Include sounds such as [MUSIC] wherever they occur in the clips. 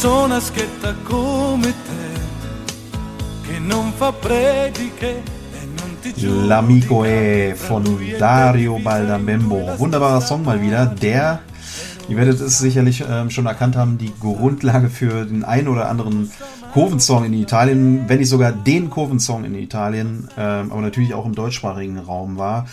persona schietta come te, che non fa prediche L'Amico E von Dario Baldambembo. Wunderbarer Song mal wieder. Der, ihr werdet es sicherlich ähm, schon erkannt haben, die Grundlage für den einen oder anderen Kurvensong in Italien, wenn nicht sogar den Kurvensong in Italien, ähm, aber natürlich auch im deutschsprachigen Raum war.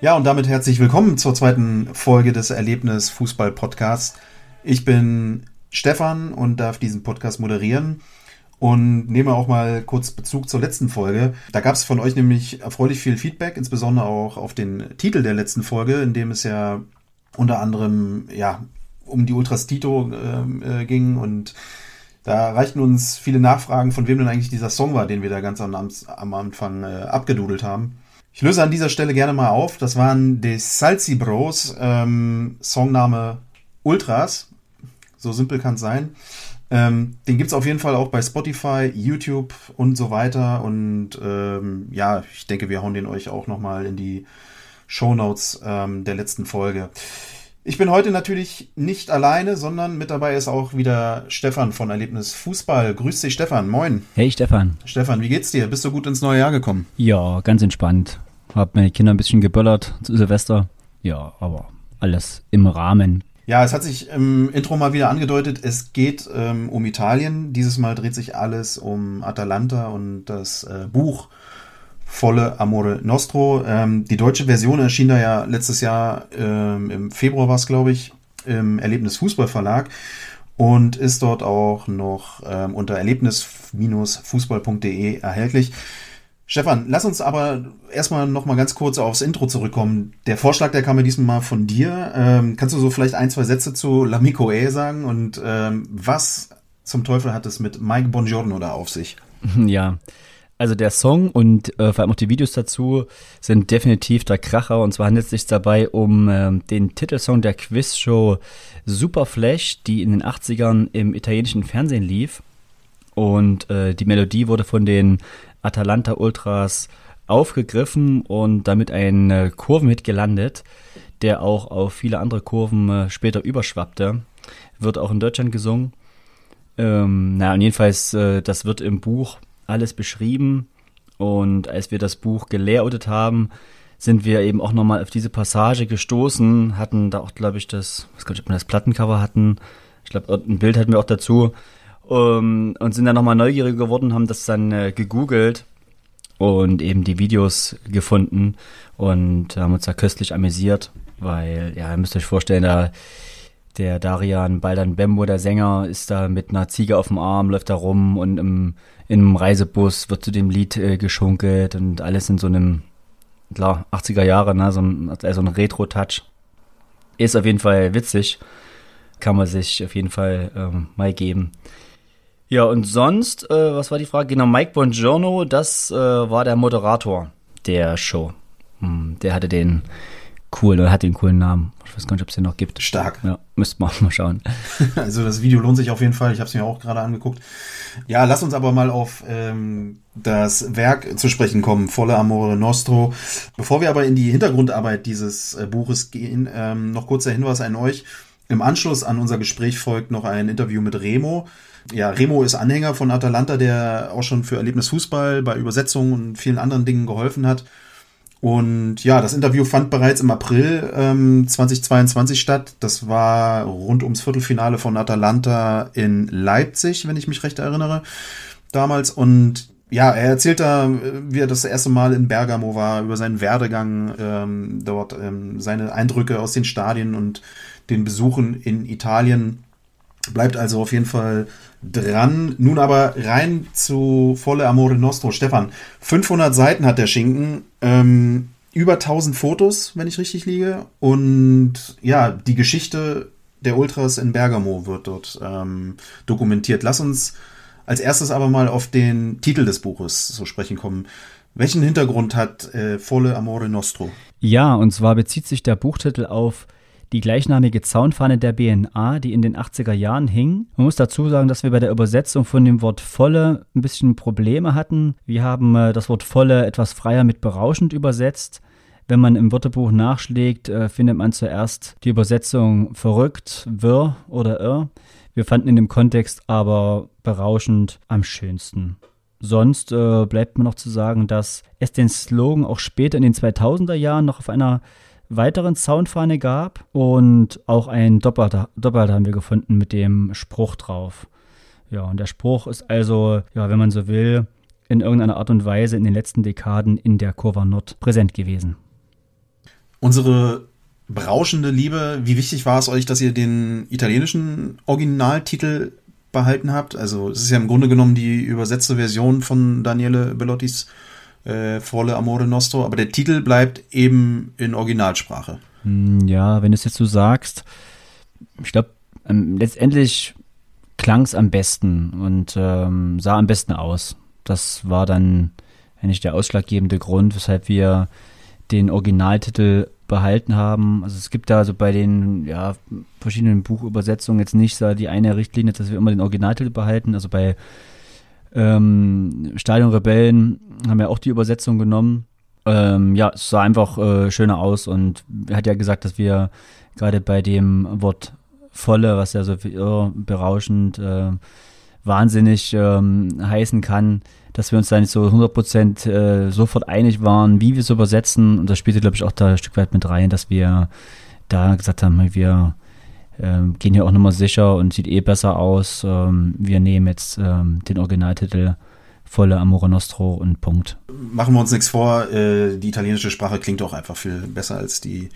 Ja, und damit herzlich willkommen zur zweiten Folge des Erlebnis Fußball Podcasts. Ich bin Stefan und darf diesen Podcast moderieren und nehme auch mal kurz Bezug zur letzten Folge. Da gab es von euch nämlich erfreulich viel Feedback, insbesondere auch auf den Titel der letzten Folge, in dem es ja unter anderem ja um die Ultras Tito äh, äh, ging und da reichten uns viele Nachfragen, von wem denn eigentlich dieser Song war, den wir da ganz am, am Anfang äh, abgedudelt haben. Ich löse an dieser Stelle gerne mal auf. Das waren die Salsi Bros, ähm, Songname Ultras. So simpel kann es sein. Ähm, den gibt's auf jeden Fall auch bei Spotify, YouTube und so weiter. Und ähm, ja, ich denke, wir hauen den euch auch nochmal in die Shownotes ähm, der letzten Folge. Ich bin heute natürlich nicht alleine, sondern mit dabei ist auch wieder Stefan von Erlebnis Fußball. Grüß dich, Stefan. Moin. Hey Stefan. Stefan, wie geht's dir? Bist du gut ins neue Jahr gekommen? Ja, ganz entspannt. Hab meine Kinder ein bisschen geböllert zu Silvester. Ja, aber alles im Rahmen. Ja, es hat sich im Intro mal wieder angedeutet, es geht ähm, um Italien. Dieses Mal dreht sich alles um Atalanta und das äh, Buch Volle Amore Nostro. Ähm, die deutsche Version erschien da ja letztes Jahr, ähm, im Februar war es, glaube ich, im Erlebnis Fußballverlag und ist dort auch noch ähm, unter erlebnis-fußball.de erhältlich. Stefan, lass uns aber erstmal noch mal ganz kurz aufs Intro zurückkommen. Der Vorschlag, der kam mir diesmal mal von dir. Ähm, kannst du so vielleicht ein, zwei Sätze zu L'Amico E sagen und ähm, was zum Teufel hat es mit Mike Bongiorno da auf sich? [LAUGHS] Ja, also der Song und äh, vor allem auch die Videos dazu sind definitiv der Kracher. Und zwar handelt es sich dabei um äh, den Titelsong der Quizshow Super Flash, die in den 80ern im italienischen Fernsehen lief. Und äh, die Melodie wurde von den Atalanta Ultras aufgegriffen und damit ein äh, Kurvenhit gelandet, der auch auf viele andere Kurven äh, später überschwappte. Wird auch in Deutschland gesungen. Ähm, na, und jedenfalls, äh, das wird im Buch alles beschrieben. Und als wir das Buch gelayoutet haben, sind wir eben auch nochmal auf diese Passage gestoßen, hatten da auch, glaube ich, das, was glaube ich, ob wir das Plattencover hatten. Ich glaube, ein Bild hatten wir auch dazu. Um, und sind dann nochmal neugierig geworden, haben das dann äh, gegoogelt und eben die Videos gefunden und haben uns da köstlich amüsiert, weil, ja, ihr müsst euch vorstellen, da der Darian Baldan Bembo, der Sänger, ist da mit einer Ziege auf dem Arm, läuft da rum und im, in einem Reisebus wird zu dem Lied äh, geschunkelt und alles in so einem, klar, 80er Jahre, ne, so ein, also ein Retro-Touch. Ist auf jeden Fall witzig. Kann man sich auf jeden Fall ähm, mal geben. Ja, und sonst, äh, was war die Frage? Genau, Mike Bongiorno, das äh, war der Moderator der Show. Hm, der hatte den coolen, oder hat den coolen Namen. Ich weiß gar nicht, ob es den noch gibt. Stark. Ja, müsste man auch mal schauen. [LAUGHS] Also das Video lohnt sich auf jeden Fall. Ich habe es mir auch gerade angeguckt. Ja, lass uns aber mal auf ähm, das Werk zu sprechen kommen, Volle Amore Nostro. Bevor wir aber in die Hintergrundarbeit dieses äh, Buches gehen, ähm, noch kurzer Hinweis an euch. Im Anschluss an unser Gespräch folgt noch ein Interview mit Remo. Ja, Remo ist Anhänger von Atalanta, der auch schon für Erlebnis Fußball bei Übersetzungen und vielen anderen Dingen geholfen hat. Und ja, das Interview fand bereits im April ähm, 2022 statt. Das war rund ums Viertelfinale von Atalanta in Leipzig, wenn ich mich recht erinnere, damals. Und ja, er erzählt da, wie er das erste Mal in Bergamo war, über seinen Werdegang ähm, dort, ähm, seine Eindrücke aus den Stadien und den Besuchen in Italien. Bleibt also auf jeden Fall dran. Nun aber rein zu Volle Amore Nostro. Stefan, 500 Seiten hat der Schinken, ähm, über 1000 Fotos, wenn ich richtig liege. Und ja, die Geschichte der Ultras in Bergamo wird dort ähm, dokumentiert. Lass uns als erstes aber mal auf den Titel des Buches zu sprechen kommen. Welchen Hintergrund hat äh, Volle Amore Nostro? Ja, und zwar bezieht sich der Buchtitel auf die gleichnamige Zaunfahne der BNA, die in den 80er Jahren hing. Man muss dazu sagen, dass wir bei der Übersetzung von dem Wort volle ein bisschen Probleme hatten. Wir haben äh, das Wort volle etwas freier mit berauschend übersetzt. Wenn man im Wörterbuch nachschlägt, äh, findet man zuerst die Übersetzung verrückt, wirr oder irr. Wir fanden in dem Kontext aber berauschend am schönsten. Sonst äh, bleibt mir noch zu sagen, dass es den Slogan auch später in den 2000er Jahren noch auf einer weiteren Soundfahne gab und auch ein Doppelter, Doppelter haben wir gefunden mit dem Spruch drauf. Ja, und der Spruch ist also, ja, wenn man so will, in irgendeiner Art und Weise in den letzten Dekaden in der Kurva Nord präsent gewesen. Unsere berauschende Liebe, wie wichtig war es euch, dass ihr den italienischen Originaltitel behalten habt? Also es ist ja im Grunde genommen die übersetzte Version von Daniele Bellottis äh, Volle Amore Nostro, aber der Titel bleibt eben in Originalsprache. Hm, ja, wenn du es jetzt so sagst, ich glaube, ähm, letztendlich klang es am besten und ähm, sah am besten aus. Das war dann eigentlich der ausschlaggebende Grund, weshalb wir den Originaltitel behalten haben. Also es gibt da so bei den ja, verschiedenen Buchübersetzungen jetzt nicht so die eine Richtlinie, dass wir immer den Originaltitel behalten. Also bei ähm, Stadion Rebellen haben wir auch die Übersetzung genommen. Ähm, ja, es sah einfach äh, schöner aus und er hat ja gesagt, dass wir gerade bei dem Wort volle, was ja so äh, berauschend, äh, wahnsinnig ähm, heißen kann, dass wir uns da nicht so 100% äh, sofort einig waren, wie wir es übersetzen. Und das spielte, glaube ich, auch da ein Stück weit mit rein, dass wir da gesagt haben, wir ähm, gehen hier auch nochmal sicher und sieht eh besser aus. Ähm, wir nehmen jetzt ähm, den Originaltitel volle Amore Nostro und Punkt. Machen wir uns nichts vor, äh, die italienische Sprache klingt auch einfach viel besser als die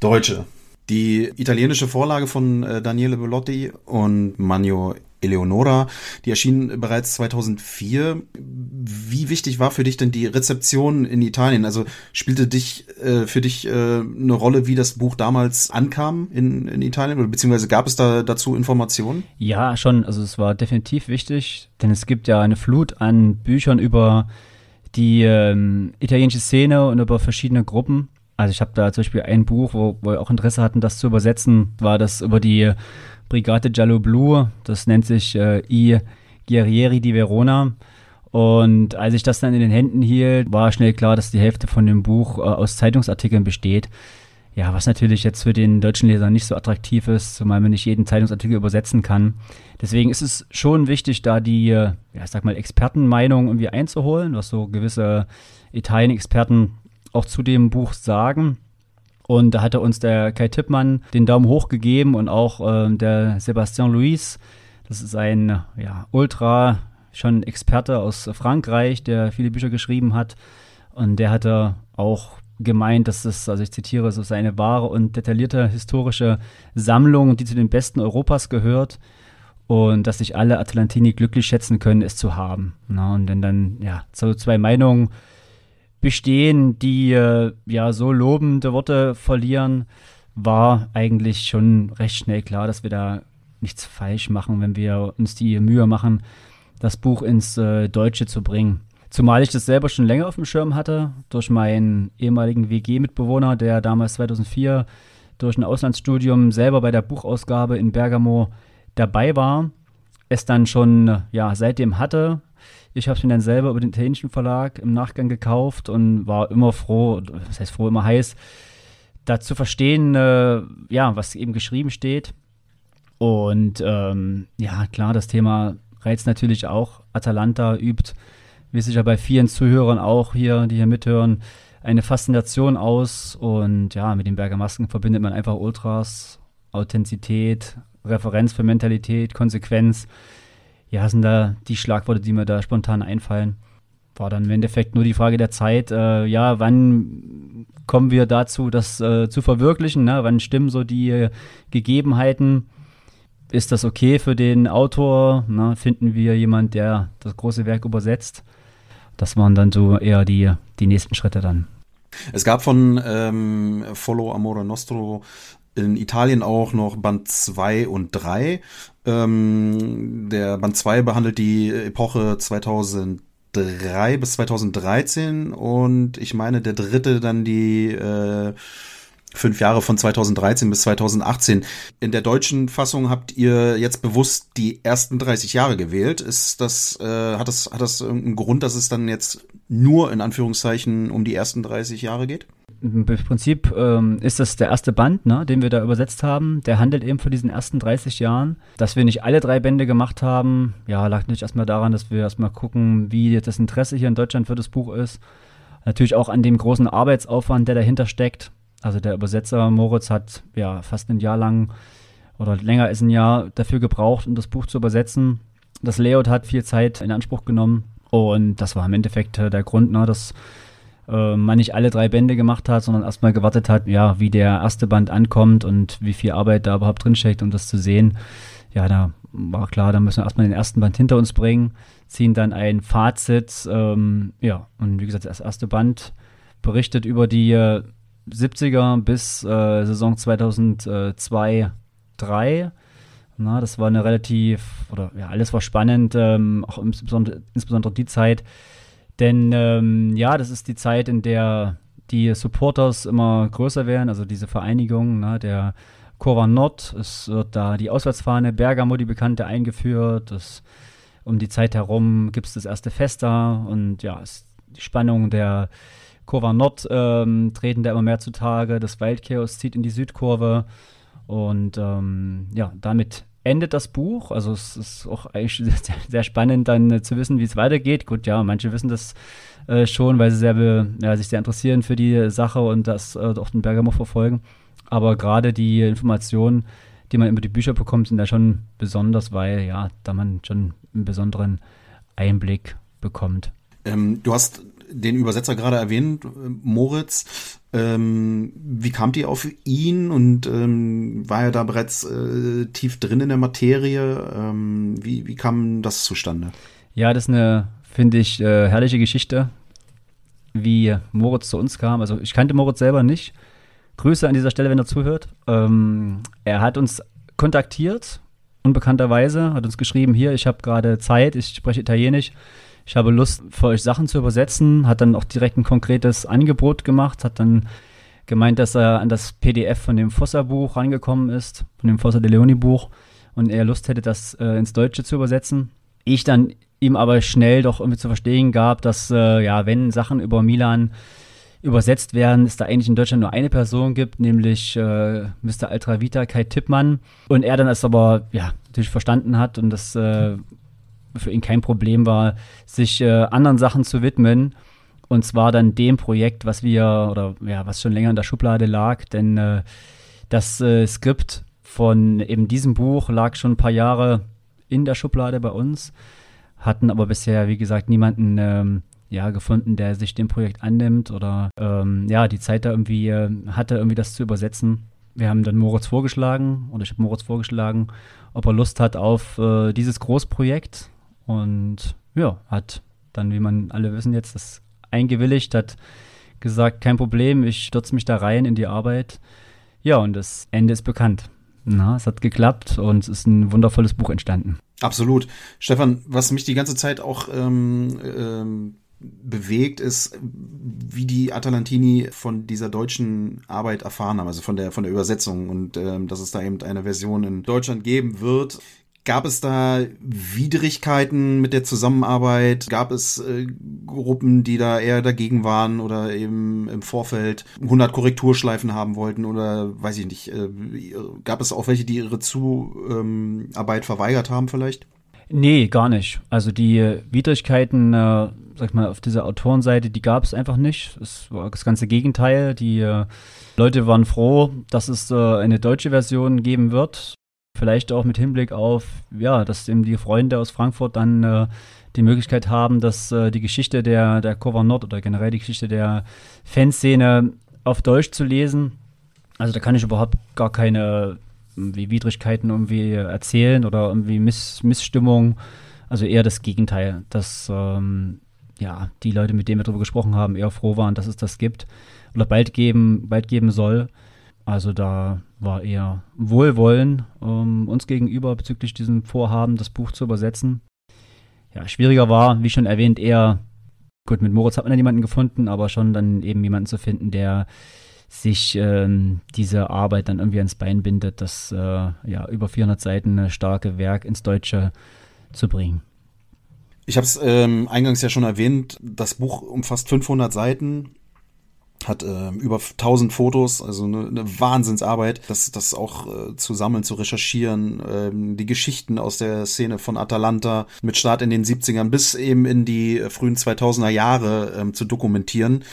deutsche. Die italienische Vorlage von äh, Daniele Bellotti und Magno Eleonora, die erschien bereits 2004. Wie wichtig war für dich denn die Rezeption in Italien? Also spielte dich äh, für dich äh, eine Rolle, wie das Buch damals ankam in, in Italien oder beziehungsweise gab es da dazu Informationen? Ja, schon. Also es war definitiv wichtig, denn es gibt ja eine Flut an Büchern über die ähm, italienische Szene und über verschiedene Gruppen. Also ich habe da zum Beispiel ein Buch, wo, wo wir auch Interesse hatten, das zu übersetzen, war das über die Brigate Giallo Blu. Das nennt sich äh, I Guerrieri di Verona. Und als ich das dann in den Händen hielt, war schnell klar, dass die Hälfte von dem Buch äh, aus Zeitungsartikeln besteht. Ja, was natürlich jetzt für den deutschen Leser nicht so attraktiv ist, zumal man nicht jeden Zeitungsartikel übersetzen kann. Deswegen ist es schon wichtig, da die, äh, ja, ich sag mal, Expertenmeinung irgendwie einzuholen, was so gewisse Italien-Experten auch zu dem Buch sagen. Und da hatte uns der Kai Tippmann den Daumen hoch gegeben und auch äh, der Sebastian Luis. Das ist ein ja, Ultra, schon Experte aus Frankreich, der viele Bücher geschrieben hat. Und der hatte auch gemeint, dass das, also ich zitiere, es ist eine wahre und detaillierte historische Sammlung, die zu den besten Europas gehört. Und dass sich alle Atlantini glücklich schätzen können, es zu haben. Na, und wenn dann, ja, so zwei Meinungen bestehen, die äh, ja so lobende Worte verlieren, war eigentlich schon recht schnell klar, dass wir da nichts falsch machen, wenn wir uns die Mühe machen, das Buch ins äh, Deutsche zu bringen. Zumal ich das selber schon länger auf dem Schirm hatte, durch meinen ehemaligen WG-Mitbewohner, der damals 2004 durch ein Auslandsstudium selber bei der Buchausgabe in Bergamo dabei war, es dann schon ja, seitdem hatte, ich habe es mir dann selber über den italienischen Verlag im Nachgang gekauft und war immer froh, das heißt froh, immer heiß, da zu verstehen, äh, ja, was eben geschrieben steht. Und ähm, ja, klar, das Thema reizt natürlich auch. Atalanta übt, wie sicher bei vielen Zuhörern auch hier, die hier mithören, eine Faszination aus. Und ja, mit den Berger Masken verbindet man einfach Ultras, Authentizität, Referenz für Mentalität, Konsequenz ja, sind da die Schlagworte, die mir da spontan einfallen. War dann im Endeffekt nur die Frage der Zeit, äh, ja, wann kommen wir dazu, das äh, zu verwirklichen? Ne? Wann stimmen so die äh, Gegebenheiten? Ist das okay für den Autor? Ne? Finden wir jemanden, der das große Werk übersetzt? Das waren dann so eher die, die nächsten Schritte dann. Es gab von ähm, Follow Amore Nostro in Italien auch noch Band 2 und 3. Ähm, der Band 2 behandelt die Epoche 2003 bis 2013 und ich meine der dritte dann die äh, fünf Jahre von 2013 bis 2018. In der deutschen Fassung habt ihr jetzt bewusst die ersten 30 Jahre gewählt. Ist das, äh, hat das, hat das irgendeinen Grund, dass es dann jetzt nur in Anführungszeichen um die ersten 30 Jahre geht? Im Prinzip ähm, ist das der erste Band, ne, den wir da übersetzt haben. Der handelt eben von diesen ersten 30 Jahren. Dass wir nicht alle drei Bände gemacht haben, ja, lag natürlich erstmal daran, dass wir erstmal gucken, wie das Interesse hier in Deutschland für das Buch ist. Natürlich auch an dem großen Arbeitsaufwand, der dahinter steckt. Also der Übersetzer Moritz hat ja fast ein Jahr lang oder länger als ein Jahr dafür gebraucht, um das Buch zu übersetzen. Das Layout hat viel Zeit in Anspruch genommen und das war im Endeffekt äh, der Grund, ne, dass äh, man nicht alle drei Bände gemacht hat, sondern erstmal gewartet hat, ja, wie der erste Band ankommt und wie viel Arbeit da überhaupt drinsteckt, um das zu sehen. Ja, da war klar, da müssen wir erstmal den ersten Band hinter uns bringen, ziehen dann ein Fazit. Ähm, ja, und wie gesagt, das erste Band berichtet über die äh, 70er bis äh, Saison 2002, 2003. Na, das war eine relativ, oder ja, alles war spannend, ähm, auch insbesondere, insbesondere die Zeit, denn ähm, ja, das ist die Zeit, in der die Supporters immer größer werden, also diese Vereinigung, ne, der Kurva Nord, es wird da die Auswärtsfahne Bergamo, die bekannte, eingeführt. Das, um die Zeit herum gibt es das erste Fest da und ja, es, die Spannung der Kurva Nord ähm, treten da immer mehr zutage. Das Waldchaos zieht in die Südkurve und ähm, ja, damit endet das Buch. Also es ist auch eigentlich [LAUGHS] sehr, sehr spannend dann äh, zu wissen, wie es weitergeht. Gut, ja, manche wissen das äh, schon, weil sie sehr ja, sich sehr interessieren für die Sache und das äh, auch den Bergamo verfolgen. Aber gerade die Informationen, die man über die Bücher bekommt, sind ja schon besonders, weil ja, da man schon einen besonderen Einblick bekommt. Ähm, du hast den Übersetzer gerade erwähnt, äh, Moritz. Ähm, wie kamt ihr auf ihn und ähm, war er da bereits äh, tief drin in der Materie? Ähm, wie, wie kam das zustande? Ja, das ist eine, finde ich, äh, herrliche Geschichte, wie Moritz zu uns kam. Also ich kannte Moritz selber nicht. Grüße an dieser Stelle, wenn er zuhört. Ähm, er hat uns kontaktiert, unbekannterweise, hat uns geschrieben, hier, ich habe gerade Zeit, ich spreche Italienisch ich habe Lust, für euch Sachen zu übersetzen, hat dann auch direkt ein konkretes Angebot gemacht, hat dann gemeint, dass er an das PDF von dem Fossa-Buch rangekommen ist, von dem Fossa de Leoni-Buch und er Lust hätte, das äh, ins Deutsche zu übersetzen. Ich dann ihm aber schnell doch irgendwie zu verstehen gab, dass, äh, ja, wenn Sachen über Milan übersetzt werden, es da eigentlich in Deutschland nur eine Person gibt, nämlich äh, Mr. Altravita Kai Tippmann. Und er dann es aber, ja, natürlich verstanden hat und das äh, für ihn kein Problem war, sich äh, anderen Sachen zu widmen. Und zwar dann dem Projekt, was wir, oder ja, was schon länger in der Schublade lag, denn äh, das äh, Skript von eben diesem Buch lag schon ein paar Jahre in der Schublade bei uns, hatten aber bisher, wie gesagt, niemanden ähm, ja, gefunden, der sich dem Projekt annimmt oder ähm, ja, die Zeit da irgendwie äh, hatte, irgendwie das zu übersetzen. Wir haben dann Moritz vorgeschlagen, oder ich habe Moritz vorgeschlagen, ob er Lust hat auf äh, dieses Großprojekt, und ja, hat dann, wie man alle wissen, jetzt das eingewilligt, hat gesagt, kein Problem, ich stürze mich da rein in die Arbeit. Ja, und das Ende ist bekannt. Na, es hat geklappt und es ist ein wundervolles Buch entstanden. Absolut. Stefan, was mich die ganze Zeit auch ähm, ähm, bewegt, ist, wie die Atalantini von dieser deutschen Arbeit erfahren haben, also von der, von der Übersetzung und ähm, dass es da eben eine Version in Deutschland geben wird. Gab es da Widrigkeiten mit der Zusammenarbeit? Gab es äh, Gruppen, die da eher dagegen waren oder eben im Vorfeld 100 Korrekturschleifen haben wollten oder weiß ich nicht? Äh, gab es auch welche, die ihre Zuarbeit verweigert haben vielleicht? Nee, gar nicht. Also die Widrigkeiten, äh, sag mal, auf dieser Autorenseite, die gab es einfach nicht. Es war das ganze Gegenteil. Die äh, Leute waren froh, dass es äh, eine deutsche Version geben wird. Vielleicht auch mit Hinblick auf, ja, dass eben die Freunde aus Frankfurt dann äh, die Möglichkeit haben, dass äh, die Geschichte der, der Cover Nord oder generell die Geschichte der Fanszene auf Deutsch zu lesen. Also da kann ich überhaupt gar keine wie Widrigkeiten irgendwie erzählen oder irgendwie Miss, Missstimmung. Also eher das Gegenteil, dass ähm, ja, die Leute, mit denen wir darüber gesprochen haben, eher froh waren, dass es das gibt oder bald geben, bald geben soll. Also da war eher Wohlwollen ähm, uns gegenüber bezüglich diesem Vorhaben, das Buch zu übersetzen. Ja, schwieriger war, wie schon erwähnt, eher, gut, mit Moritz hat man ja niemanden gefunden, aber schon dann eben jemanden zu finden, der sich ähm, diese Arbeit dann irgendwie ans Bein bindet, das äh, ja über 400 Seiten eine starke Werk ins Deutsche zu bringen. Ich habe es ähm, eingangs ja schon erwähnt, das Buch umfasst 500 Seiten hat äh, über 1000 Fotos, also eine, eine Wahnsinnsarbeit, das, das auch äh, zu sammeln, zu recherchieren, ähm, die Geschichten aus der Szene von Atalanta mit Start in den 70ern bis eben in die frühen 2000er Jahre ähm, zu dokumentieren.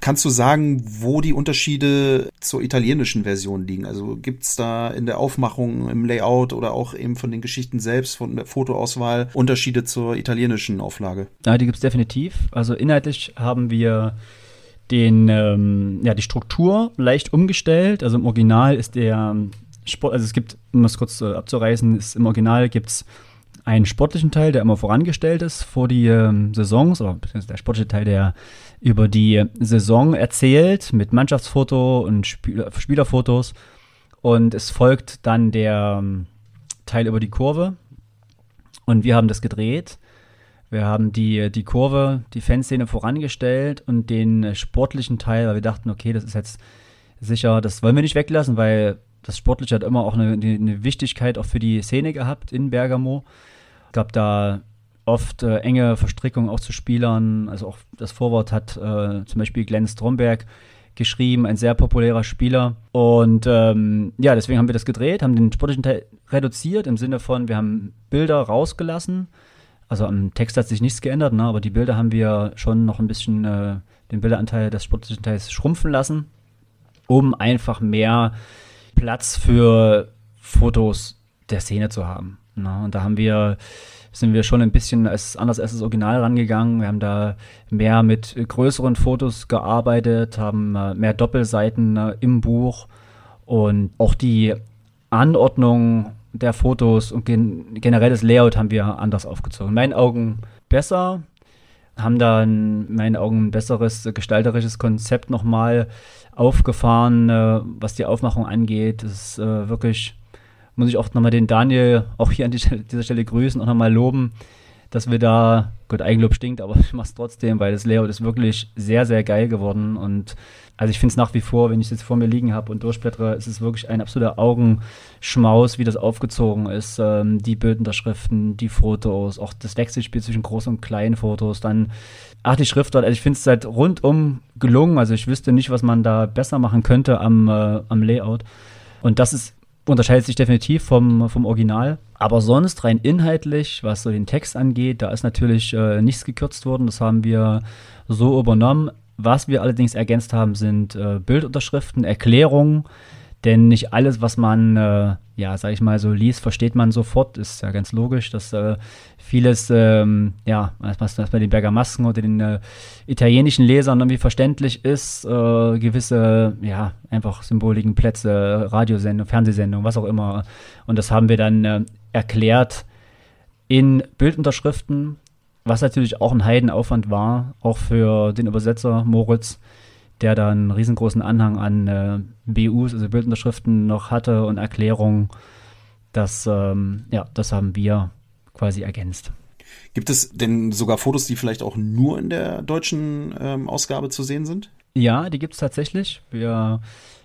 Kannst du sagen, wo die Unterschiede zur italienischen Version liegen? Also gibt's da in der Aufmachung, im Layout oder auch eben von den Geschichten selbst, von der Fotoauswahl Unterschiede zur italienischen Auflage? Ja, die gibt's definitiv. Also inhaltlich haben wir den, ähm, ja, die Struktur leicht umgestellt. Also im Original ist der Sport, also es gibt, um das kurz äh, abzureißen, ist im Original gibt's einen sportlichen Teil, der immer vorangestellt ist vor die ähm, Saisons, oder der sportliche Teil, der über die Saison erzählt mit Mannschaftsfoto und Spieler, Spielerfotos. Und es folgt dann der ähm, Teil über die Kurve. Und wir haben das gedreht. Wir haben die, die Kurve, die Fanszene vorangestellt und den sportlichen Teil, weil wir dachten, okay, das ist jetzt sicher, das wollen wir nicht weglassen, weil das Sportliche hat immer auch eine, eine Wichtigkeit auch für die Szene gehabt in Bergamo. Gab da oft äh, enge Verstrickungen auch zu Spielern. Also auch das Vorwort hat äh, zum Beispiel Glenn Stromberg geschrieben, ein sehr populärer Spieler. Und ähm, ja, deswegen haben wir das gedreht, haben den sportlichen Teil reduziert im Sinne von, wir haben Bilder rausgelassen. Also am Text hat sich nichts geändert, ne? aber die Bilder haben wir schon noch ein bisschen äh, den Bilderanteil des sportlichen Teils schrumpfen lassen, um einfach mehr Platz für Fotos der Szene zu haben. Ne? Und da haben wir sind wir schon ein bisschen als, anders als das Original rangegangen. Wir haben da mehr mit größeren Fotos gearbeitet, haben äh, mehr Doppelseiten äh, im Buch und auch die Anordnung der Fotos und gen generell das Layout haben wir anders aufgezogen. In meinen Augen besser, haben da in meinen Augen ein besseres gestalterisches Konzept nochmal aufgefahren, äh, was die Aufmachung angeht. Es ist äh, wirklich muss ich auch nochmal den Daniel auch hier an dieser Stelle grüßen und nochmal loben, dass wir da, Gott, Eigenlob stinkt, aber [LAUGHS] ich mach's trotzdem, weil das Layout ist wirklich sehr, sehr geil geworden und also ich finde es nach wie vor, wenn ich es jetzt vor mir liegen habe und durchblättere, ist es wirklich ein absoluter Augenschmaus, wie das aufgezogen ist. Ähm, die Bildunterschriften, die Fotos, auch das Wechselspiel zwischen großen und kleinen Fotos, dann ach, die Schriftart, also ich finde es halt rundum gelungen. Also ich wüsste nicht, was man da besser machen könnte am, äh, am Layout. Und das ist unterscheidet sich definitiv vom, vom Original. Aber sonst rein inhaltlich, was so den Text angeht, da ist natürlich äh, nichts gekürzt worden. Das haben wir so übernommen. Was wir allerdings ergänzt haben, sind äh, Bildunterschriften, Erklärungen. Denn nicht alles, was man, äh, ja, sag ich mal, so liest, versteht man sofort. Ist ja ganz logisch, dass äh, vieles, ähm, ja, was, was bei den Bergamasken oder den äh, italienischen Lesern irgendwie verständlich ist. Äh, gewisse, ja, einfach Symboliken, Plätze, Radiosendung, Fernsehsendung, was auch immer. Und das haben wir dann äh, erklärt in Bildunterschriften, was natürlich auch ein Heidenaufwand war, auch für den Übersetzer Moritz der da einen riesengroßen Anhang an äh, BUs, also Bildunterschriften noch hatte und Erklärungen. Das, ähm, ja, das haben wir quasi ergänzt. Gibt es denn sogar Fotos, die vielleicht auch nur in der deutschen ähm, Ausgabe zu sehen sind? Ja, die gibt es tatsächlich. Wir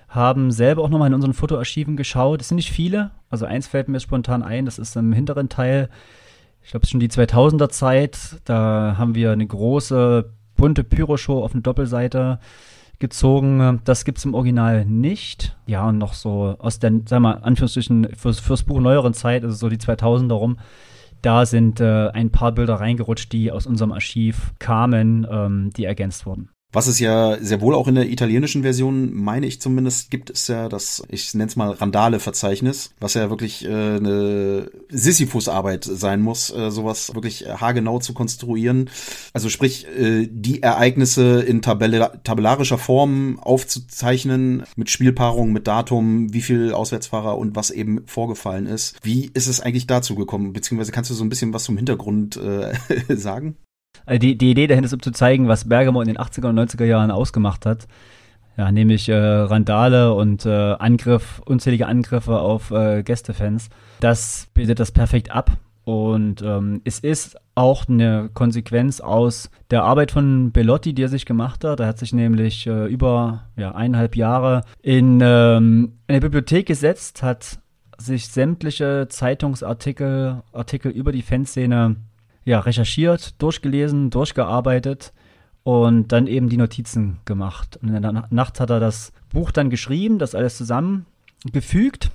haben selber auch nochmal in unseren Fotoarchiven geschaut. Es sind nicht viele. Also eins fällt mir spontan ein, das ist im hinteren Teil. Ich glaube, es ist schon die 2000er Zeit. Da haben wir eine große bunte Pyroshow auf einer Doppelseite gezogen. Das gibt es im Original nicht. Ja, und noch so aus der, sagen wir mal, Anführungsstrichen, fürs, fürs Buch neueren Zeit, also so die 2000er rum, da sind äh, ein paar Bilder reingerutscht, die aus unserem Archiv kamen, ähm, die ergänzt wurden. Was es ja sehr wohl auch in der italienischen Version, meine ich zumindest, gibt es ja das, ich nenne es mal Randale-Verzeichnis, was ja wirklich äh, eine Sisyphus-Arbeit sein muss, äh, sowas wirklich haargenau zu konstruieren. Also sprich, äh, die Ereignisse in tabella tabellarischer Form aufzuzeichnen, mit Spielpaarung, mit Datum, wie viel Auswärtsfahrer und was eben vorgefallen ist. Wie ist es eigentlich dazu gekommen? Beziehungsweise kannst du so ein bisschen was zum Hintergrund äh, [LAUGHS] sagen? Also die, die Idee dahinter ist, um zu zeigen, was Bergamo in den 80er und 90er Jahren ausgemacht hat. Ja, nämlich äh, Randale und äh, Angriff, unzählige Angriffe auf äh, Gästefans. Das bildet das perfekt ab. Und ähm, es ist auch eine Konsequenz aus der Arbeit von Bellotti, die er sich gemacht hat. Er hat sich nämlich äh, über ja, eineinhalb Jahre in ähm, eine Bibliothek gesetzt, hat sich sämtliche Zeitungsartikel Artikel über die Fanszene ja, recherchiert, durchgelesen, durchgearbeitet und dann eben die Notizen gemacht. Und in der Nacht hat er das Buch dann geschrieben, das alles zusammengefügt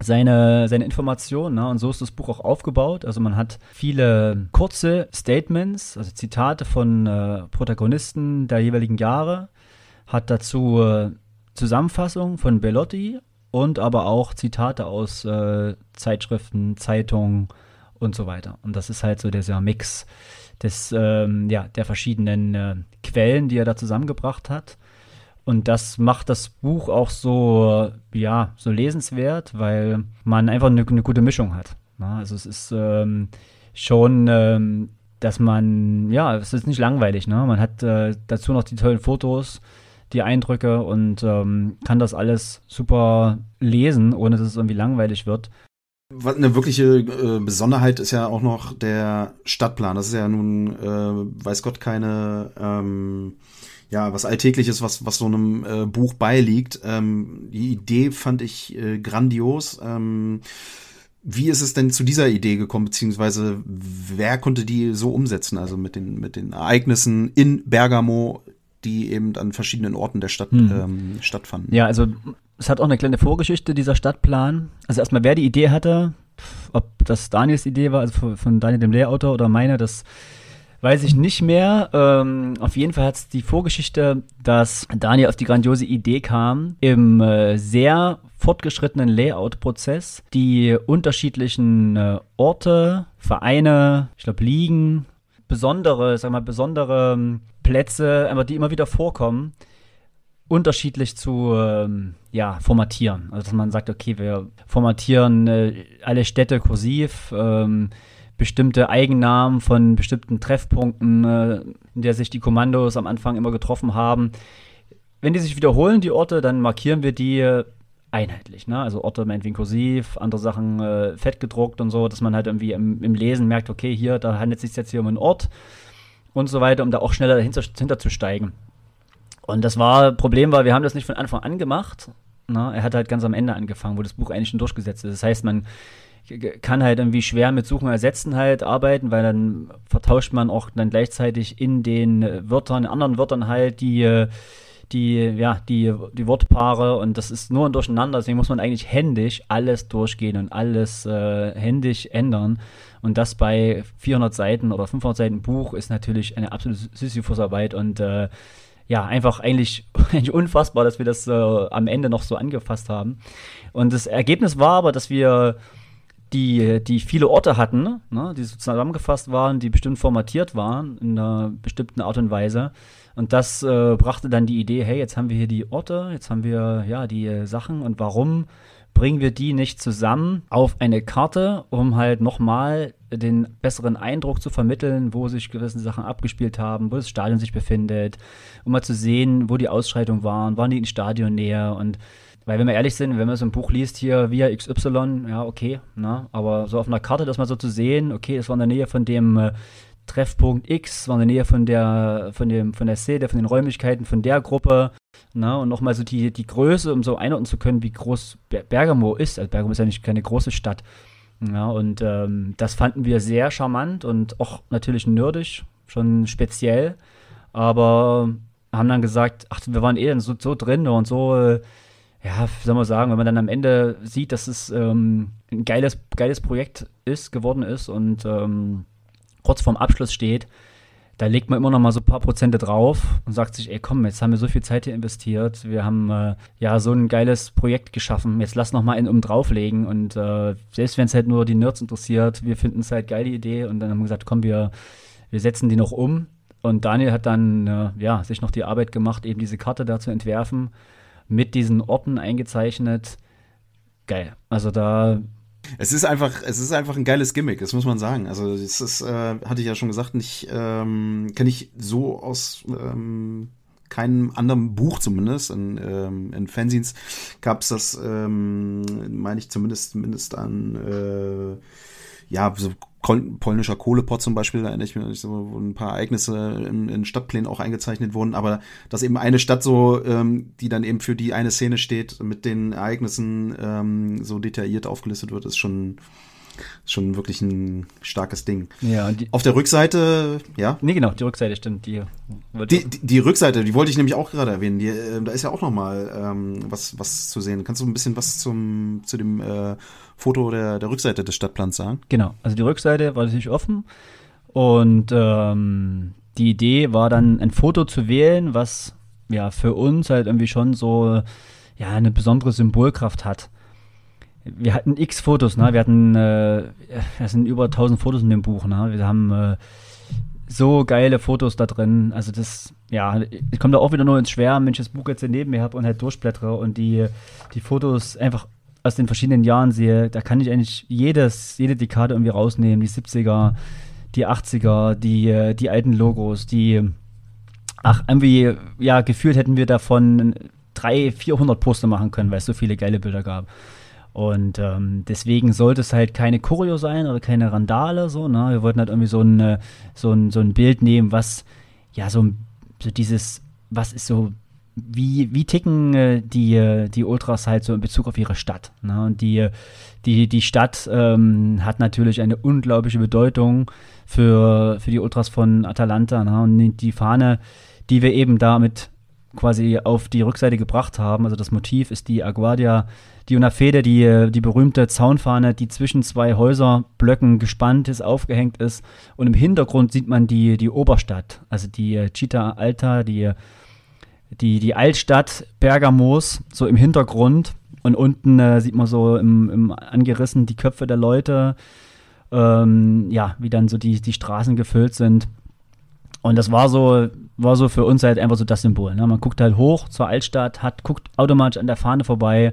seine, seine Informationen. Ne? Und so ist das Buch auch aufgebaut. Also man hat viele kurze Statements, also Zitate von äh, Protagonisten der jeweiligen Jahre, hat dazu äh, Zusammenfassungen von Bellotti und aber auch Zitate aus äh, Zeitschriften, Zeitungen und so weiter. Und das ist halt so dieser Mix des, ähm, ja, der verschiedenen äh, Quellen, die er da zusammengebracht hat. Und das macht das Buch auch so, ja, so lesenswert, weil man einfach eine, eine gute Mischung hat. Ne? Also es ist ähm, schon, ähm, dass man, ja, es ist nicht langweilig. Ne? Man hat äh, dazu noch die tollen Fotos, die Eindrücke und ähm, kann das alles super lesen, ohne dass es irgendwie langweilig wird. Eine wirkliche äh, Besonderheit ist ja auch noch der Stadtplan. Das ist ja nun, äh, weiß Gott, keine ähm, ja, was Alltägliches, was, was so einem äh, Buch beiliegt. Ähm, die Idee fand ich äh, grandios. Ähm, wie ist es denn zu dieser Idee gekommen, beziehungsweise wer konnte die so umsetzen, also mit den, mit den Ereignissen in Bergamo, die eben an verschiedenen Orten der Stadt hm. ähm, stattfanden? Ja, also es hat auch eine kleine Vorgeschichte, dieser Stadtplan. Also erstmal, wer die Idee hatte, ob das Daniels Idee war, also von Daniel dem Lehrautor oder meine, das Weiß ich nicht mehr. Ähm, auf jeden Fall hat es die Vorgeschichte, dass Daniel auf die grandiose Idee kam, im äh, sehr fortgeschrittenen Layout-Prozess die unterschiedlichen äh, Orte, Vereine, ich glaube Ligen, besondere, sag mal, besondere ähm, Plätze, einfach die immer wieder vorkommen, unterschiedlich zu ähm, ja, formatieren. Also dass man sagt, okay, wir formatieren äh, alle Städte kursiv, ähm, bestimmte Eigennamen von bestimmten Treffpunkten, äh, in der sich die Kommandos am Anfang immer getroffen haben. Wenn die sich wiederholen, die Orte, dann markieren wir die einheitlich. Ne? Also Orte meinetwegen kursiv, andere Sachen äh, fett gedruckt und so, dass man halt irgendwie im, im, Lesen merkt, okay, hier, da handelt es sich jetzt hier um einen Ort und so weiter, um da auch schneller dahinter, dahinter zu steigen. Und das war, Problem war, wir haben das nicht von Anfang an gemacht. Ne? Er hat halt ganz am Ende angefangen, wo das Buch eigentlich schon durchgesetzt ist. Das heißt, man kann halt irgendwie schwer mit Suchen ersetzen halt arbeiten, weil dann vertauscht man auch dann gleichzeitig in den Wörtern, in anderen Wörtern halt die, die, ja, die, die Wortpaare und das ist nur ein Durcheinander, deswegen muss man eigentlich händisch alles durchgehen und alles äh, händisch ändern und das bei 400 Seiten oder 500 Seiten Buch ist natürlich eine absolute Sisyphusarbeit und äh, ja, einfach eigentlich, [LAUGHS] eigentlich unfassbar, dass wir das äh, am Ende noch so angefasst haben. Und das Ergebnis war aber, dass wir die, die viele Orte hatten, ne, die so zusammengefasst waren, die bestimmt formatiert waren in einer bestimmten Art und Weise. Und das äh, brachte dann die Idee, hey, jetzt haben wir hier die Orte, jetzt haben wir ja die äh, Sachen und warum bringen wir die nicht zusammen auf eine Karte, um halt nochmal den besseren Eindruck zu vermitteln, wo sich gewisse Sachen abgespielt haben, wo das Stadion sich befindet, um mal zu sehen, wo die Ausschreitungen waren, waren die in Stadion näher und weil, wenn wir ehrlich sind, wenn man so ein Buch liest, hier via XY, ja, okay, na, aber so auf einer Karte, das mal so zu sehen, okay, es war in der Nähe von dem äh, Treffpunkt X, war in der Nähe von der, von dem, von der Szene, von den Räumlichkeiten, von der Gruppe, na, und nochmal so die, die Größe, um so einordnen zu können, wie groß Bergamo ist. Also Bergamo ist ja nicht keine große Stadt. Ja, und ähm, das fanden wir sehr charmant und auch natürlich nerdig, schon speziell. Aber haben dann gesagt, ach, wir waren eh so, so drin und so, äh, ja, soll man sagen, wenn man dann am Ende sieht, dass es ähm, ein geiles, geiles Projekt ist, geworden ist und ähm, kurz vorm Abschluss steht, da legt man immer noch mal so ein paar Prozente drauf und sagt sich, ey komm, jetzt haben wir so viel Zeit hier investiert, wir haben äh, ja so ein geiles Projekt geschaffen, jetzt lass noch mal einen um drauflegen und äh, selbst wenn es halt nur die Nerds interessiert, wir finden es halt geil, die Idee und dann haben wir gesagt, komm, wir, wir setzen die noch um und Daniel hat dann äh, ja, sich noch die Arbeit gemacht, eben diese Karte da zu entwerfen mit diesen Orten eingezeichnet. Geil. Also da. Es ist einfach, es ist einfach ein geiles Gimmick, das muss man sagen. Also es ist, äh, hatte ich ja schon gesagt, nicht ähm, kenne ich so aus ähm, keinem anderen Buch zumindest. In, ähm, in Fanzines gab es das, ähm, meine ich zumindest, zumindest an äh, ja, so polnischer Kohlepot zum Beispiel, da erinnere ich mich, wo ein paar Ereignisse in, in, Stadtplänen auch eingezeichnet wurden, aber dass eben eine Stadt so, ähm, die dann eben für die eine Szene steht, mit den Ereignissen ähm, so detailliert aufgelistet wird, ist schon, schon wirklich ein starkes Ding. Ja, die, Auf der Rückseite, ja? Nee, genau, die Rückseite stimmt. Die, die, die, die Rückseite, die wollte ich nämlich auch gerade erwähnen. Die, äh, da ist ja auch noch mal ähm, was, was zu sehen. Kannst du ein bisschen was zum, zu dem äh, Foto der, der Rückseite des Stadtplans sagen? Genau, also die Rückseite war natürlich offen und ähm, die Idee war dann ein Foto zu wählen, was ja für uns halt irgendwie schon so ja eine besondere Symbolkraft hat wir hatten x Fotos, ne? Wir hatten, äh, es sind über 1000 Fotos in dem Buch, ne? Wir haben äh, so geile Fotos da drin. Also das, ja, ich komme da auch wieder nur ins Schwer, wenn ich das Buch jetzt neben mir habe und halt durchblättere und die, die Fotos einfach aus den verschiedenen Jahren sehe, da kann ich eigentlich jedes, jede Dekade irgendwie rausnehmen. Die 70er, die 80er, die, die alten Logos, die, ach, irgendwie, ja, gefühlt hätten wir davon 300, 400 Poster machen können, weil es so viele geile Bilder gab. Und ähm, deswegen sollte es halt keine Choreo sein oder keine Randale, so, ne? Wir wollten halt irgendwie so ein, äh, so ein, so ein Bild nehmen, was, ja, so, so dieses, was ist so, wie, wie ticken äh, die, äh, die Ultras halt so in Bezug auf ihre Stadt. Ne? Und die, die, die Stadt ähm, hat natürlich eine unglaubliche Bedeutung für, für die Ultras von Atalanta. Ne? Und die Fahne, die wir eben damit quasi auf die Rückseite gebracht haben, also das Motiv ist die Aguardia die Una Fede, die, die berühmte Zaunfahne, die zwischen zwei Häuserblöcken gespannt ist, aufgehängt ist. Und im Hintergrund sieht man die, die Oberstadt, also die Città Alta, die, die, die Altstadt Bergamos, so im Hintergrund. Und unten äh, sieht man so im, im angerissen die Köpfe der Leute, ähm, ja, wie dann so die, die Straßen gefüllt sind. Und das war so, war so für uns halt einfach so das Symbol. Ne? Man guckt halt hoch zur Altstadt, hat, guckt automatisch an der Fahne vorbei,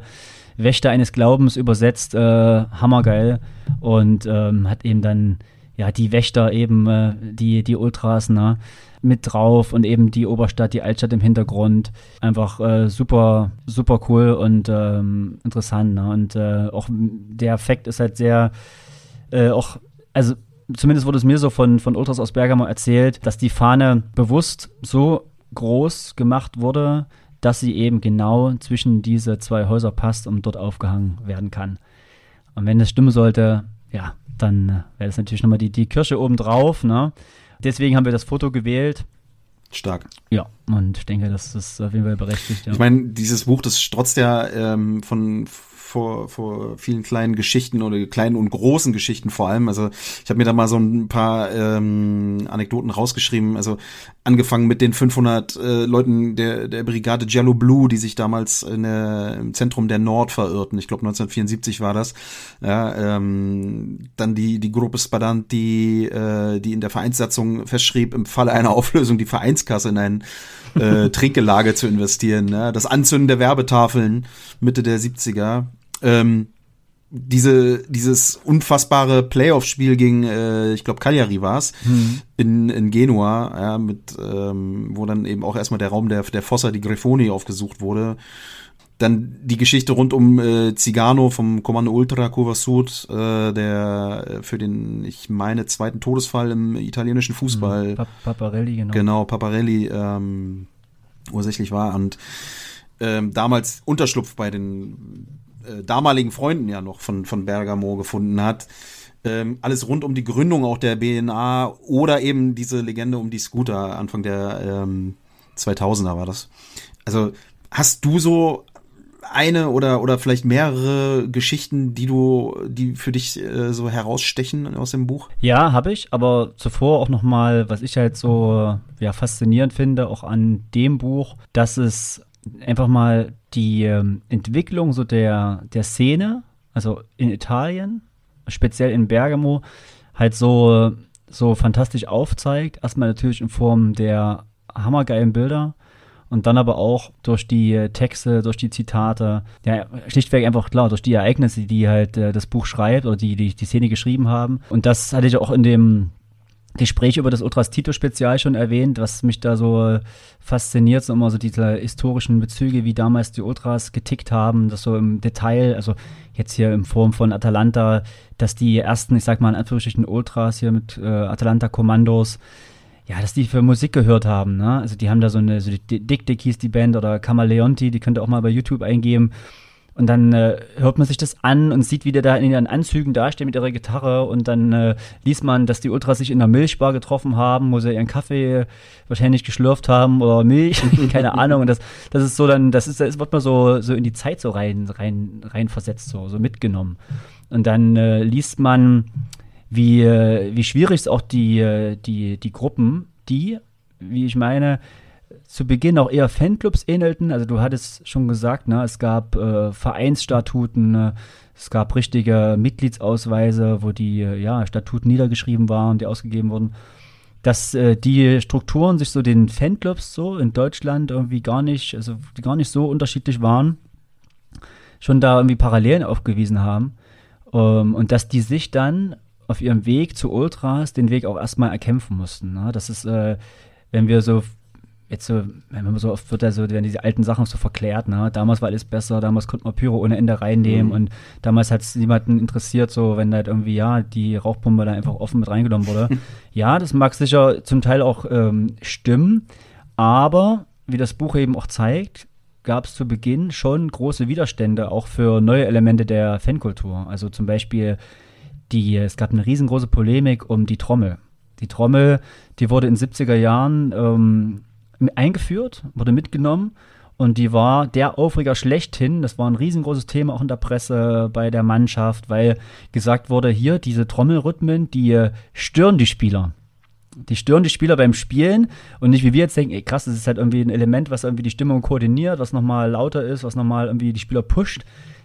Wächter eines Glaubens übersetzt, äh, hammergeil. Und ähm, hat eben dann, ja, die Wächter eben, äh, die, die Ultras, ne, mit drauf und eben die Oberstadt, die Altstadt im Hintergrund. Einfach äh, super, super cool und ähm, interessant. Ne? Und äh, auch der Effekt ist halt sehr, äh, auch, also zumindest wurde es mir so von, von Ultras aus Bergamo erzählt, dass die Fahne bewusst so groß gemacht wurde, dass sie eben genau zwischen diese zwei Häuser passt und dort aufgehangen werden kann. Und wenn das stimmen sollte, ja, dann äh, wäre das natürlich nochmal die, die Kirsche obendrauf. Ne? Deswegen haben wir das Foto gewählt. Stark. Ja, und ich denke, das ist auf jeden Fall berechtigt. Ja. Ich meine, dieses Buch, das strotzt ja ähm, von vor, vor vielen kleinen Geschichten oder kleinen und großen Geschichten vor allem. Also ich habe mir da mal so ein paar ähm, Anekdoten rausgeschrieben. Also angefangen mit den 500 äh, Leuten der, der Brigade Jello Blue, die sich damals in der, im Zentrum der Nord verirrten. Ich glaube 1974 war das. Ja, ähm, dann die, die Gruppe Spadanti, äh, die in der Vereinssatzung festschrieb, im Falle einer Auflösung die Vereinskasse in ein äh, [LAUGHS] Trinkgelage zu investieren. Ne? Das Anzünden der Werbetafeln Mitte der 70er ähm, diese, dieses unfassbare Playoff-Spiel gegen, äh, ich glaube, Cagliari war's mhm. in, in Genua, ja, mit, ähm, wo dann eben auch erstmal der Raum der, der Fossa di Grifoni aufgesucht wurde. Dann die Geschichte rund um äh, Zigano vom Kommando Ultra Curva Sud, äh, der für den, ich meine, zweiten Todesfall im italienischen Fußball. Mhm. Paparelli, genau. Genau, Paparelli ähm, ursächlich war und ähm, damals Unterschlupf bei den äh, damaligen Freunden ja noch von, von Bergamo gefunden hat. Ähm, alles rund um die Gründung auch der BNA oder eben diese Legende um die Scooter Anfang der ähm, 2000er war das. Also hast du so eine oder oder vielleicht mehrere Geschichten, die du die für dich äh, so herausstechen aus dem Buch? Ja, habe ich, aber zuvor auch noch mal, was ich halt so ja faszinierend finde auch an dem Buch, dass es einfach mal die ähm, Entwicklung so der, der Szene, also in Italien, speziell in Bergamo, halt so, so fantastisch aufzeigt. Erstmal natürlich in Form der hammergeilen Bilder und dann aber auch durch die Texte, durch die Zitate, ja, schlichtweg einfach klar, durch die Ereignisse, die halt äh, das Buch schreibt oder die, die die Szene geschrieben haben. Und das hatte ich auch in dem Gespräch über das Ultras Tito-Spezial schon erwähnt, was mich da so fasziniert, so immer so diese historischen Bezüge, wie damals die Ultras getickt haben, das so im Detail, also jetzt hier in Form von Atalanta, dass die ersten, ich sag mal in Anführungsstrichen Ultras hier mit äh, Atalanta-Kommandos, ja, dass die für Musik gehört haben, ne? Also die haben da so eine, so die Dick Dick hieß die Band oder Camaleonti, die könnt ihr auch mal bei YouTube eingeben. Und dann äh, hört man sich das an und sieht, wie der da in ihren Anzügen dasteht mit ihrer Gitarre. Und dann äh, liest man, dass die Ultras sich in der Milchbar getroffen haben, wo sie ihren Kaffee wahrscheinlich geschlürft haben oder Milch, [LAUGHS] keine Ahnung. Und das, das ist so dann, das ist, das wird man so, so in die Zeit so rein, rein, rein versetzt, so, so mitgenommen. Und dann äh, liest man, wie, äh, wie schwierig es auch die, äh, die, die Gruppen, die, wie ich meine, zu Beginn auch eher Fanclubs ähnelten. Also du hattest schon gesagt, ne, es gab äh, Vereinsstatuten, ne, es gab richtige Mitgliedsausweise, wo die äh, ja, Statuten niedergeschrieben waren, die ausgegeben wurden. Dass äh, die Strukturen sich so den Fanclubs so in Deutschland irgendwie gar nicht, also gar nicht so unterschiedlich waren, schon da irgendwie Parallelen aufgewiesen haben. Ähm, und dass die sich dann auf ihrem Weg zu Ultras den Weg auch erstmal erkämpfen mussten. Ne? Das ist, äh, wenn wir so jetzt so, wenn man so oft wird da so, werden diese alten Sachen so verklärt, ne? Damals war alles besser, damals konnte man Pyro ohne Ende reinnehmen mhm. und damals hat es niemanden interessiert, so wenn halt irgendwie, ja, die Rauchpumpe da einfach offen mit reingenommen wurde. [LAUGHS] ja, das mag sicher zum Teil auch ähm, stimmen, aber wie das Buch eben auch zeigt, gab es zu Beginn schon große Widerstände, auch für neue Elemente der Fankultur. Also zum Beispiel die, es gab eine riesengroße Polemik um die Trommel. Die Trommel, die wurde in den 70er Jahren ähm, eingeführt, wurde mitgenommen und die war der Aufreger schlechthin. Das war ein riesengroßes Thema auch in der Presse bei der Mannschaft, weil gesagt wurde, hier diese Trommelrhythmen, die stören die Spieler. Die stören die Spieler beim Spielen und nicht wie wir jetzt denken, ey krass, das ist halt irgendwie ein Element, was irgendwie die Stimmung koordiniert, was nochmal lauter ist, was nochmal irgendwie die Spieler pusht.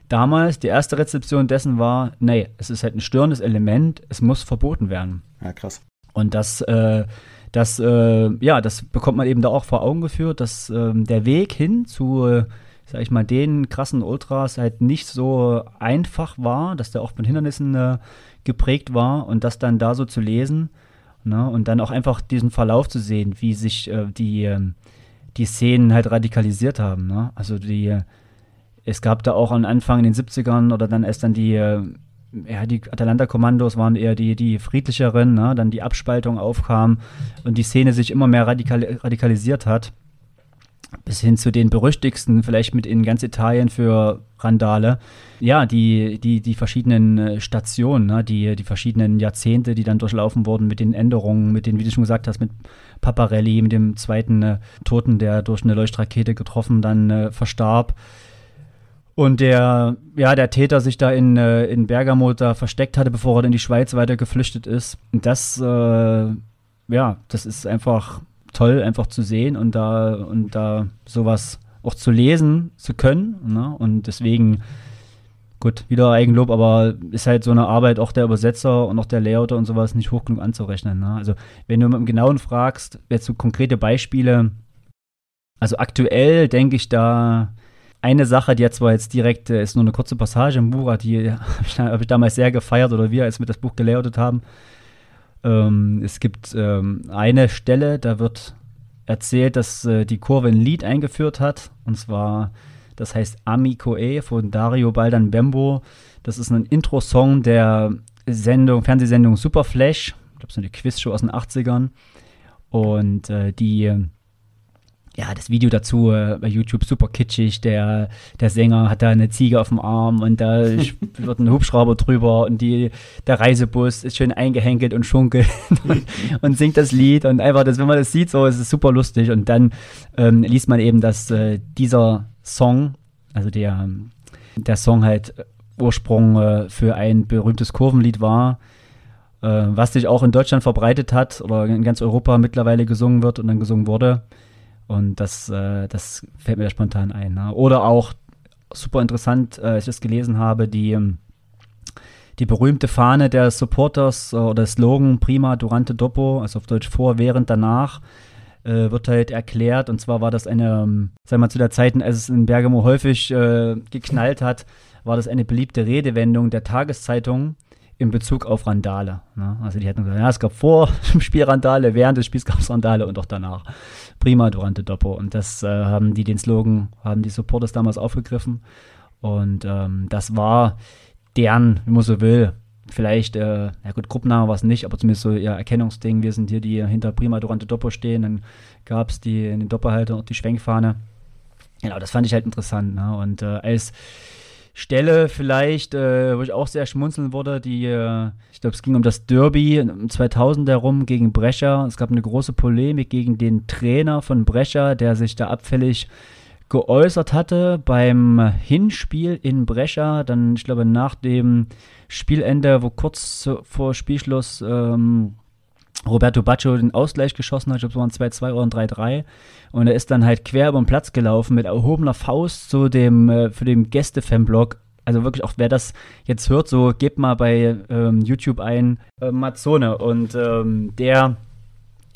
Damals, die erste Rezeption dessen war, nee, es ist halt ein störendes Element, es muss verboten werden. Ja, krass. Und das äh, das, äh, ja, das bekommt man eben da auch vor Augen geführt, dass äh, der Weg hin zu, äh, sag ich mal, den krassen Ultras halt nicht so einfach war, dass der oft mit Hindernissen äh, geprägt war und das dann da so zu lesen ne, und dann auch einfach diesen Verlauf zu sehen, wie sich äh, die, ähm, die Szenen halt radikalisiert haben. Ne? Also die, es gab da auch am Anfang in den 70ern oder dann erst dann die äh, ja, die Atalanta-Kommandos waren eher die, die friedlicheren, ne? dann die Abspaltung aufkam und die Szene sich immer mehr radikal radikalisiert hat. Bis hin zu den berüchtigsten, vielleicht mit in ganz Italien für Randale. Ja, die, die, die verschiedenen äh, Stationen, ne? die, die verschiedenen Jahrzehnte, die dann durchlaufen wurden mit den Änderungen, mit den, wie du schon gesagt hast, mit Paparelli, mit dem zweiten äh, Toten, der durch eine Leuchtrakete getroffen dann äh, verstarb und der, ja, der Täter sich da in, äh, in Bergamo da versteckt hatte, bevor er in die Schweiz weiter geflüchtet ist. Und das, äh, ja, das ist einfach toll, einfach zu sehen und da, und da sowas auch zu lesen zu können. Ne? Und deswegen, gut, wieder Eigenlob, aber ist halt so eine Arbeit auch der Übersetzer und auch der Layouter und sowas nicht hoch genug anzurechnen. Ne? Also, wenn du dem Genauen fragst, jetzt so konkrete Beispiele, also aktuell denke ich da eine Sache, die jetzt zwar jetzt direkt äh, ist nur eine kurze Passage im Buch, die [LAUGHS] habe ich, damals sehr gefeiert oder wir, als wir das Buch gelayoutet haben. Ähm, es gibt ähm, eine Stelle, da wird erzählt, dass äh, die Kurve ein Lied eingeführt hat. Und zwar, das heißt Amico E von Dario Baldan Bembo. Das ist ein Intro-Song der Sendung, Fernsehsendung Superflash. Ich glaube, so eine Quizshow aus den 80ern. Und äh, die ja, das Video dazu äh, bei YouTube super kitschig. Der, der Sänger hat da eine Ziege auf dem Arm und da [LAUGHS] wird ein Hubschrauber drüber und die, der Reisebus ist schön eingehenkelt und schunkelt und, [LAUGHS] und, singt das Lied. Und einfach, das, wenn man das sieht, so ist es super lustig. Und dann ähm, liest man eben, dass äh, dieser Song, also der, der Song halt Ursprung äh, für ein berühmtes Kurvenlied war äh, was sich auch in Deutschland verbreitet hat oder in ganz Europa mittlerweile gesungen wird und dann gesungen wurde. Und das, äh, das fällt mir da spontan ein. Ne? Oder auch, super interessant, äh, ich das gelesen habe, die, ähm, die berühmte Fahne der Supporters äh, oder Slogan Prima Durante Dopo, also auf Deutsch vor, während, danach, äh, wird halt erklärt. Und zwar war das eine, ähm, sagen wir mal, zu der Zeit, als es in Bergamo häufig äh, geknallt hat, war das eine beliebte Redewendung der Tageszeitung in Bezug auf Randale. Ne? Also die hatten gesagt, ja, es gab vor [LAUGHS] dem Spiel Randale, während des Spiels gab es Randale und auch danach. Prima Durante Dopo. Und das äh, haben die den Slogan, haben die Supporters damals aufgegriffen. Und ähm, das war deren, wie man so will, vielleicht, äh, ja gut, Gruppenname war es nicht, aber zumindest so ihr Erkennungsding. Wir sind hier, die hinter Prima Durante Dopo stehen. Dann gab es die in den Doppelhalter und die Schwenkfahne. Genau, das fand ich halt interessant. Ne? Und äh, als Stelle vielleicht, äh, wo ich auch sehr schmunzeln wurde, die, äh, ich glaube, es ging um das Derby 2000 herum gegen Brescia. Es gab eine große Polemik gegen den Trainer von Brescia, der sich da abfällig geäußert hatte beim Hinspiel in Brescia. Dann, ich glaube, nach dem Spielende, wo kurz vor Spielschluss ähm, Roberto Baccio den Ausgleich geschossen hat, ich glaube, es waren 2-2 oder ein 3-3. Und er ist dann halt quer über den Platz gelaufen mit erhobener Faust zu dem, äh, für den Gäste-Fanblock. Also wirklich auch, wer das jetzt hört, so gebt mal bei ähm, YouTube ein äh, Mazzone. Und ähm, der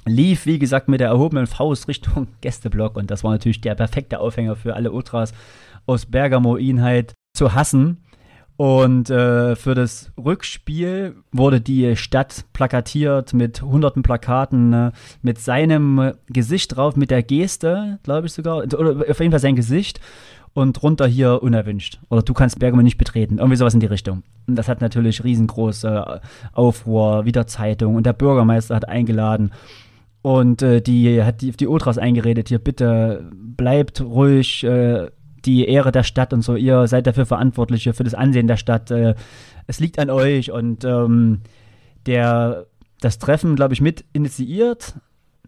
lief, wie gesagt, mit der erhobenen Faust Richtung [LAUGHS] Gästeblock. Und das war natürlich der perfekte Aufhänger für alle Ultras aus Bergamo, ihn halt zu hassen. Und äh, für das Rückspiel wurde die Stadt plakatiert mit hunderten Plakaten, äh, mit seinem Gesicht drauf, mit der Geste, glaube ich sogar, oder auf jeden Fall sein Gesicht und runter hier unerwünscht. Oder du kannst Bergamo nicht betreten. Irgendwie sowas in die Richtung. Und das hat natürlich riesengroße Aufruhr, wieder Zeitung und der Bürgermeister hat eingeladen und äh, die hat die, die Ultras eingeredet, hier bitte bleibt ruhig, äh, die Ehre der Stadt und so. Ihr seid dafür Verantwortliche, für das Ansehen der Stadt. Äh, es liegt an euch und ähm, der das Treffen, glaube ich, mit initiiert.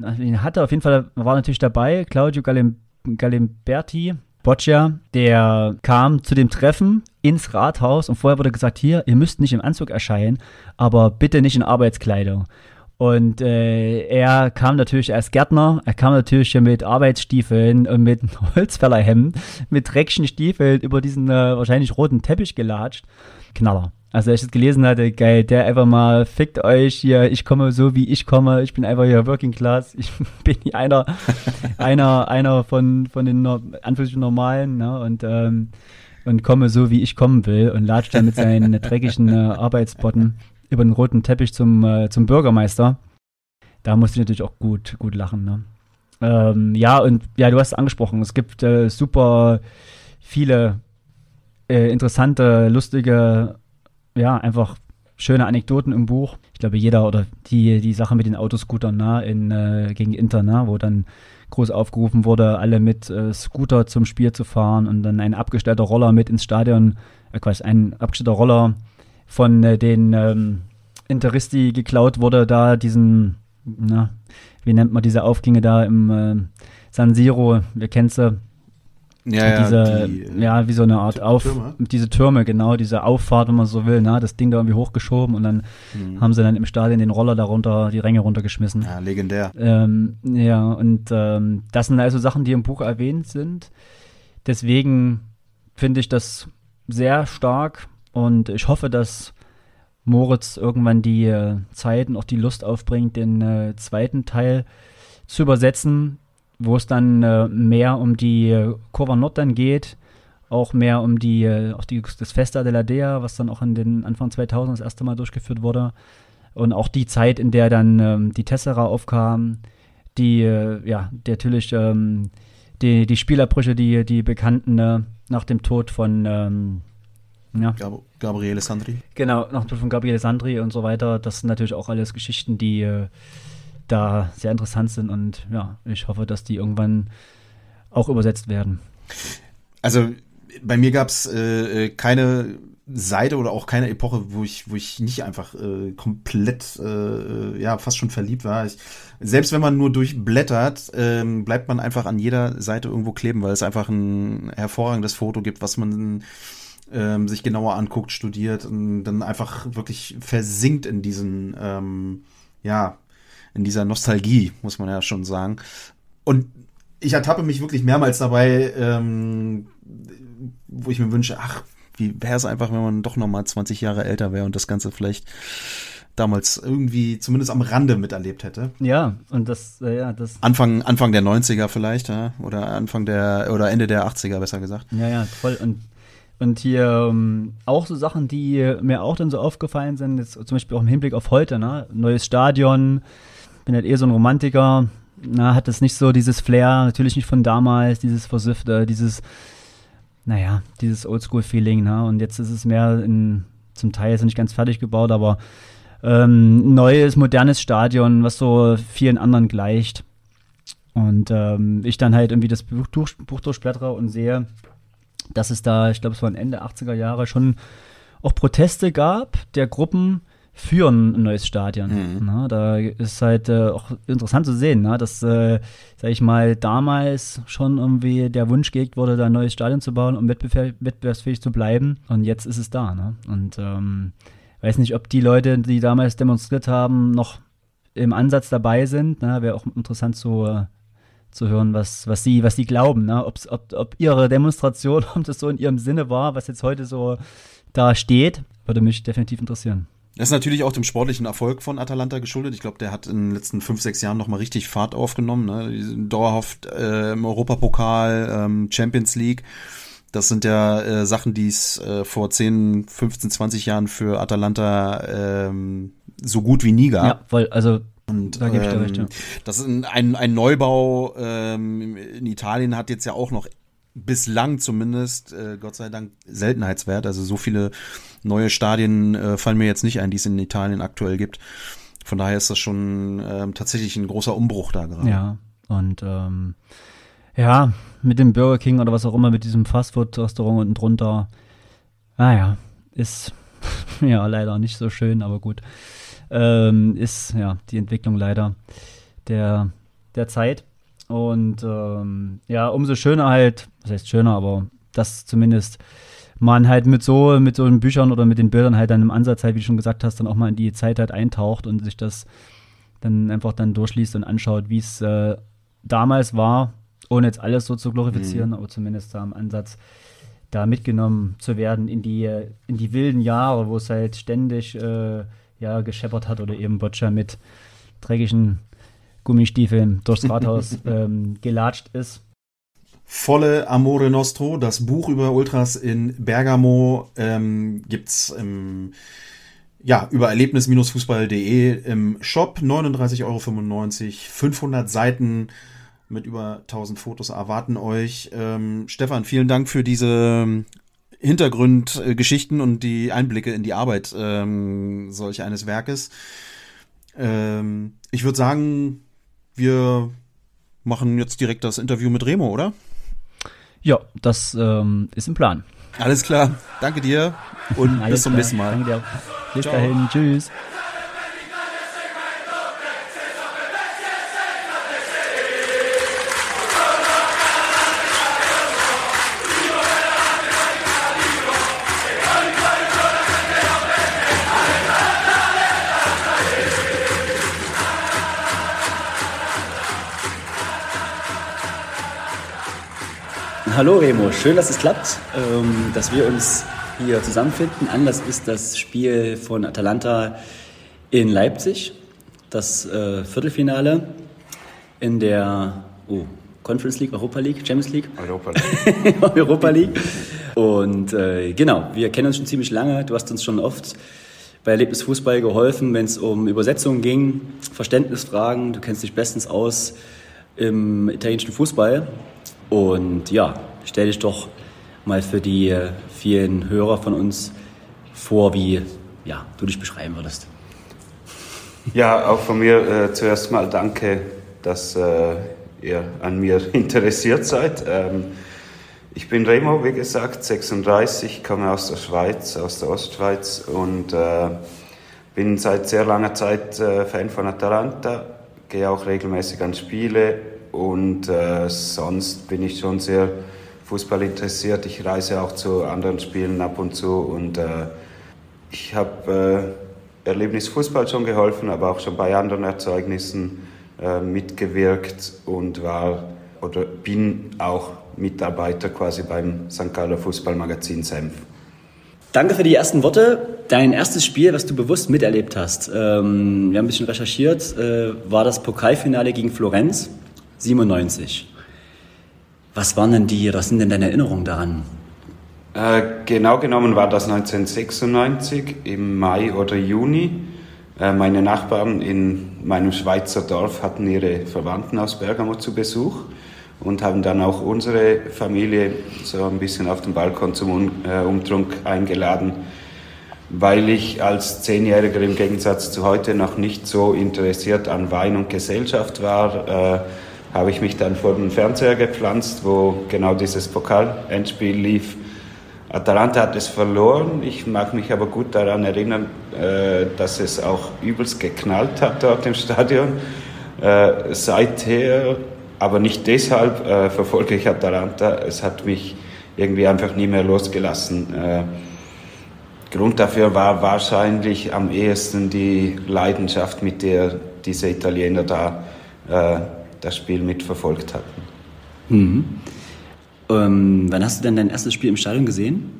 Hatte auf jeden Fall, war natürlich dabei, Claudio Galim, Galimberti, Boccia, der kam zu dem Treffen ins Rathaus und vorher wurde gesagt, hier, ihr müsst nicht im Anzug erscheinen, aber bitte nicht in Arbeitskleidung. Und äh, er kam natürlich als Gärtner, er kam natürlich mit Arbeitsstiefeln und mit [LAUGHS] Holzfällerhemd, mit dreckigen Stiefeln über diesen äh, wahrscheinlich roten Teppich gelatscht. Knaller. Also als ich das gelesen hatte, geil, der einfach mal, fickt euch hier, ich komme so wie ich komme, ich bin einfach hier Working Class, ich [LAUGHS] bin hier einer, einer, einer von, von den Anführungsstrichen Normalen, ne, und, ähm, und komme so wie ich kommen will und latscht dann mit seinen dreckigen äh, Arbeitsbotten über den roten Teppich zum, äh, zum Bürgermeister. Da musste ich natürlich auch gut, gut lachen. Ne? Ähm, ja, und ja, du hast es angesprochen, es gibt äh, super viele äh, interessante, lustige, ja, einfach schöne Anekdoten im Buch. Ich glaube, jeder oder die, die Sache mit den Autoscootern na, in, äh, gegen Inter, na, wo dann groß aufgerufen wurde, alle mit äh, Scooter zum Spiel zu fahren und dann ein abgestellter Roller mit ins Stadion, äh, Quatsch, ein abgestellter Roller von äh, den ähm, Interisti geklaut wurde, da diesen, na, wie nennt man diese Aufgänge da im äh, San Siro, wir kennen sie. Ja, diese, ja, die, äh, ja, wie so eine Art Auf, Türme? diese Türme, genau, diese Auffahrt, wenn man so will, na, das Ding da irgendwie hochgeschoben und dann mhm. haben sie dann im Stadion den Roller darunter, die Ränge runtergeschmissen. Ja, legendär. Ähm, ja, und ähm, das sind also Sachen, die im Buch erwähnt sind. Deswegen finde ich das sehr stark und ich hoffe, dass Moritz irgendwann die äh, Zeit und auch die Lust aufbringt, den äh, zweiten Teil zu übersetzen, wo es dann äh, mehr um die äh, Curva Nord dann geht, auch mehr um die, äh, auch die, das Festa della Dea, was dann auch in den Anfang 2000 das erste Mal durchgeführt wurde. Und auch die Zeit, in der dann ähm, die Tessera aufkam, die, äh, ja, die natürlich ähm, die, die Spielerbrüche, die, die bekannten äh, nach dem Tod von ähm, ja. Gab Gabriele Sandri. Genau, noch von Gabriele Sandri und so weiter. Das sind natürlich auch alles Geschichten, die äh, da sehr interessant sind und ja, ich hoffe, dass die irgendwann auch übersetzt werden. Also bei mir gab es äh, äh, keine Seite oder auch keine Epoche, wo ich, wo ich nicht einfach äh, komplett, äh, ja, fast schon verliebt war. Ich, selbst wenn man nur durchblättert, ähm, bleibt man einfach an jeder Seite irgendwo kleben, weil es einfach ein hervorragendes Foto gibt, was man ähm, sich genauer anguckt, studiert und dann einfach wirklich versinkt in diesen, ähm, ja, in dieser Nostalgie, muss man ja schon sagen. Und ich ertappe mich wirklich mehrmals dabei, ähm, wo ich mir wünsche, ach, wie wäre es einfach, wenn man doch nochmal 20 Jahre älter wäre und das Ganze vielleicht damals irgendwie zumindest am Rande miterlebt hätte. Ja, und das, äh, ja, das. Anfang, Anfang der 90er vielleicht, ja, oder Anfang der, oder Ende der 80er besser gesagt. Ja, ja, voll. Und und hier ähm, auch so Sachen, die mir auch dann so aufgefallen sind, jetzt zum Beispiel auch im Hinblick auf heute, ne? Neues Stadion, bin halt eher so ein Romantiker, na, hat das nicht so dieses Flair, natürlich nicht von damals, dieses Versiffte, dieses, naja, dieses Oldschool-Feeling, ne? Und jetzt ist es mehr in, zum Teil ist es nicht ganz fertig gebaut, aber ähm, neues, modernes Stadion, was so vielen anderen gleicht. Und ähm, ich dann halt irgendwie das Buch, Buch durchblättere und sehe, dass es da, ich glaube, es waren Ende 80er Jahre schon auch Proteste gab der Gruppen für ein neues Stadion. Mhm. Na, da ist halt äh, auch interessant zu sehen, na, dass, äh, sag ich mal, damals schon irgendwie der Wunsch gehegt wurde, da ein neues Stadion zu bauen, um wettbewerbsfähig zu bleiben. Und jetzt ist es da. Ne? Und ähm, weiß nicht, ob die Leute, die damals demonstriert haben, noch im Ansatz dabei sind. Wäre auch interessant zu, äh, zu hören, was, was, sie, was sie glauben. Ne? Ob's, ob, ob ihre Demonstration, [LAUGHS] ob das so in ihrem Sinne war, was jetzt heute so da steht, würde mich definitiv interessieren. Das ist natürlich auch dem sportlichen Erfolg von Atalanta geschuldet. Ich glaube, der hat in den letzten fünf, sechs Jahren nochmal richtig Fahrt aufgenommen. Ne? Dauerhaft äh, im Europapokal, ähm, Champions League. Das sind ja äh, Sachen, die es äh, vor 10, 15, 20 Jahren für Atalanta ähm, so gut wie nie gab. Ja, voll. Also und, da gebe ich dir recht, ja. Ähm, das ist ein, ein Neubau ähm, in Italien hat jetzt ja auch noch bislang zumindest, äh, Gott sei Dank, Seltenheitswert. Also so viele neue Stadien äh, fallen mir jetzt nicht ein, die es in Italien aktuell gibt. Von daher ist das schon ähm, tatsächlich ein großer Umbruch da gerade. Ja, und ähm, ja, mit dem Burger King oder was auch immer, mit diesem Fastfood-Restaurant unten drunter, naja, ist [LAUGHS] ja leider nicht so schön, aber gut. Ähm, ist ja die Entwicklung leider der, der Zeit. Und ähm, ja, umso schöner halt, was heißt schöner, aber das zumindest man halt mit so, mit so den Büchern oder mit den Bildern halt dann im Ansatz halt, wie du schon gesagt hast, dann auch mal in die Zeit halt eintaucht und sich das dann einfach dann durchliest und anschaut, wie es äh, damals war, ohne jetzt alles so zu glorifizieren, mhm. aber zumindest da im Ansatz da mitgenommen zu werden in die, in die wilden Jahre, wo es halt ständig äh, ja, gescheppert hat oder eben Boccia mit dreckigen Gummistiefeln durchs [LAUGHS] Rathaus ähm, gelatscht ist. Volle Amore Nostro, das Buch über Ultras in Bergamo ähm, gibt's im ja, über erlebnis-fußball.de im Shop 39,95 Euro, 500 Seiten mit über 1000 Fotos erwarten euch. Ähm, Stefan, vielen Dank für diese Hintergrundgeschichten und die Einblicke in die Arbeit ähm, solch eines Werkes. Ähm, ich würde sagen, wir machen jetzt direkt das Interview mit Remo, oder? Ja, das ähm, ist im Plan. Alles klar. Danke dir und [LAUGHS] bis zum nächsten Mal. Danke dir. Bis Ciao. dahin. Tschüss. Hallo Remo, schön, dass es klappt, ähm, dass wir uns hier zusammenfinden. Anlass ist das Spiel von Atalanta in Leipzig, das äh, Viertelfinale in der oh, Conference League, Europa League, Champions League? Europa [LAUGHS] League. Europa League. Und äh, genau, wir kennen uns schon ziemlich lange. Du hast uns schon oft bei Erlebnis Fußball geholfen, wenn es um Übersetzungen ging, Verständnisfragen. Du kennst dich bestens aus im italienischen Fußball. Und ja, stell dich doch mal für die äh, vielen Hörer von uns vor, wie ja, du dich beschreiben würdest. Ja, auch von mir äh, zuerst mal danke, dass äh, ihr an mir [LAUGHS] interessiert seid. Ähm, ich bin Remo, wie gesagt, 36, komme aus der Schweiz, aus der Ostschweiz und äh, bin seit sehr langer Zeit äh, Fan von Atalanta, gehe auch regelmäßig an Spiele und äh, sonst bin ich schon sehr Fußball interessiert. Ich reise auch zu anderen Spielen ab und zu und äh, ich habe äh, Erlebnis Fußball schon geholfen, aber auch schon bei anderen Erzeugnissen äh, mitgewirkt und war oder bin auch Mitarbeiter quasi beim St. Galler Fußballmagazin Senf. Danke für die ersten Worte. Dein erstes Spiel, was du bewusst miterlebt hast, ähm, wir haben ein bisschen recherchiert, äh, war das Pokalfinale gegen Florenz. 97. Was waren denn die, was sind denn deine Erinnerungen daran? Äh, genau genommen war das 1996 im Mai oder Juni. Äh, meine Nachbarn in meinem Schweizer Dorf hatten ihre Verwandten aus Bergamo zu Besuch und haben dann auch unsere Familie so ein bisschen auf den Balkon zum um äh, Umtrunk eingeladen, weil ich als Zehnjähriger im Gegensatz zu heute noch nicht so interessiert an Wein und Gesellschaft war. Äh, habe ich mich dann vor den Fernseher gepflanzt, wo genau dieses Pokal-Endspiel lief. Atalanta hat es verloren. Ich mag mich aber gut daran erinnern, äh, dass es auch übelst geknallt hat dort im Stadion. Äh, seither, aber nicht deshalb, äh, verfolge ich Atalanta. Es hat mich irgendwie einfach nie mehr losgelassen. Grund dafür war wahrscheinlich am ehesten die Leidenschaft, mit der diese Italiener da das Spiel mitverfolgt hatten. Mhm. Ähm, wann hast du denn dein erstes Spiel im Stadion gesehen?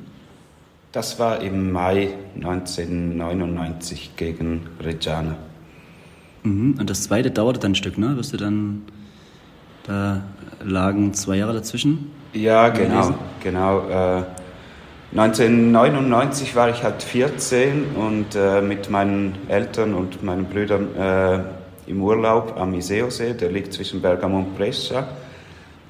Das war im Mai 1999 gegen Reggiana. Mhm. Und das zweite dauerte dann ein Stück, ne? Wirst du dann, da lagen zwei Jahre dazwischen? Ja, genau, genau. Äh, 1999 war ich halt 14 und äh, mit meinen Eltern und meinen Brüdern äh, im Urlaub am Iseosee, der liegt zwischen Bergamo und Brescia.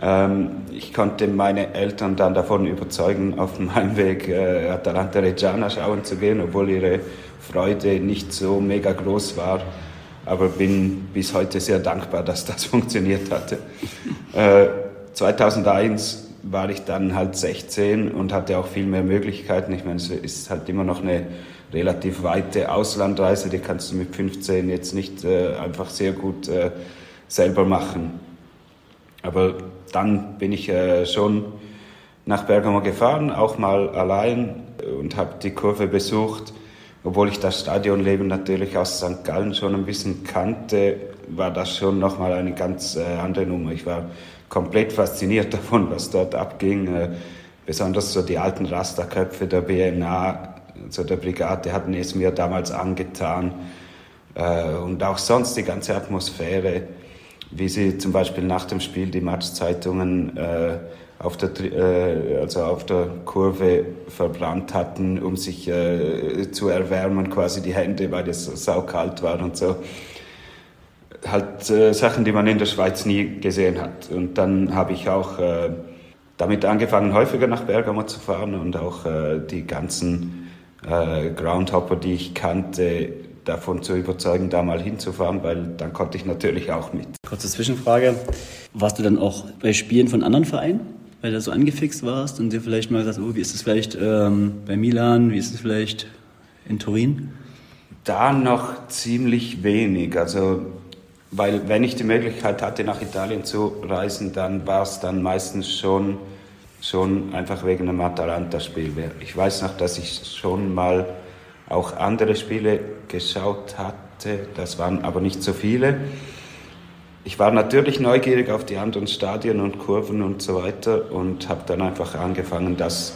Ähm, ich konnte meine Eltern dann davon überzeugen, auf [LAUGHS] dem Heimweg äh, Atalanta Reggiana schauen zu gehen, obwohl ihre Freude nicht so mega groß war. Aber bin bis heute sehr dankbar, dass das [LAUGHS] funktioniert hatte. 2001 äh, war ich dann halt 16 und hatte auch viel mehr Möglichkeiten. Ich meine, es ist halt immer noch eine relativ weite Auslandreise, die kannst du mit 15 jetzt nicht äh, einfach sehr gut äh, selber machen. Aber dann bin ich äh, schon nach Bergamo gefahren, auch mal allein und habe die Kurve besucht. Obwohl ich das Stadionleben natürlich aus St. Gallen schon ein bisschen kannte, war das schon nochmal eine ganz äh, andere Nummer. Ich war komplett fasziniert [LAUGHS] davon, was dort abging. Äh, besonders so die alten Rasterköpfe der BNA, so der Brigade, hatten es mir damals angetan. Äh, und auch sonst die ganze Atmosphäre, wie sie zum Beispiel nach dem Spiel die Matchzeitungen äh, auf der, also auf der Kurve verbrannt hatten, um sich zu erwärmen, quasi die Hände, weil es saukalt war und so halt äh, Sachen, die man in der Schweiz nie gesehen hat. Und dann habe ich auch äh, damit angefangen, häufiger nach Bergamo zu fahren und auch äh, die ganzen äh, Groundhopper, die ich kannte, davon zu überzeugen, da mal hinzufahren, weil dann konnte ich natürlich auch mit. Kurze Zwischenfrage. Warst du dann auch bei Spielen von anderen Vereinen? Weil du so angefixt warst und dir vielleicht mal gesagt, oh, wie ist es vielleicht ähm, bei Milan, wie ist es vielleicht in Turin? Da noch ziemlich wenig. Also weil wenn ich die Möglichkeit hatte, nach Italien zu reisen, dann war es dann meistens schon, schon einfach wegen einem Atalanta-Spiel. Ich weiß noch, dass ich schon mal auch andere Spiele geschaut hatte, das waren aber nicht so viele. Ich war natürlich neugierig auf die anderen Stadien und Kurven und so weiter und habe dann einfach angefangen, das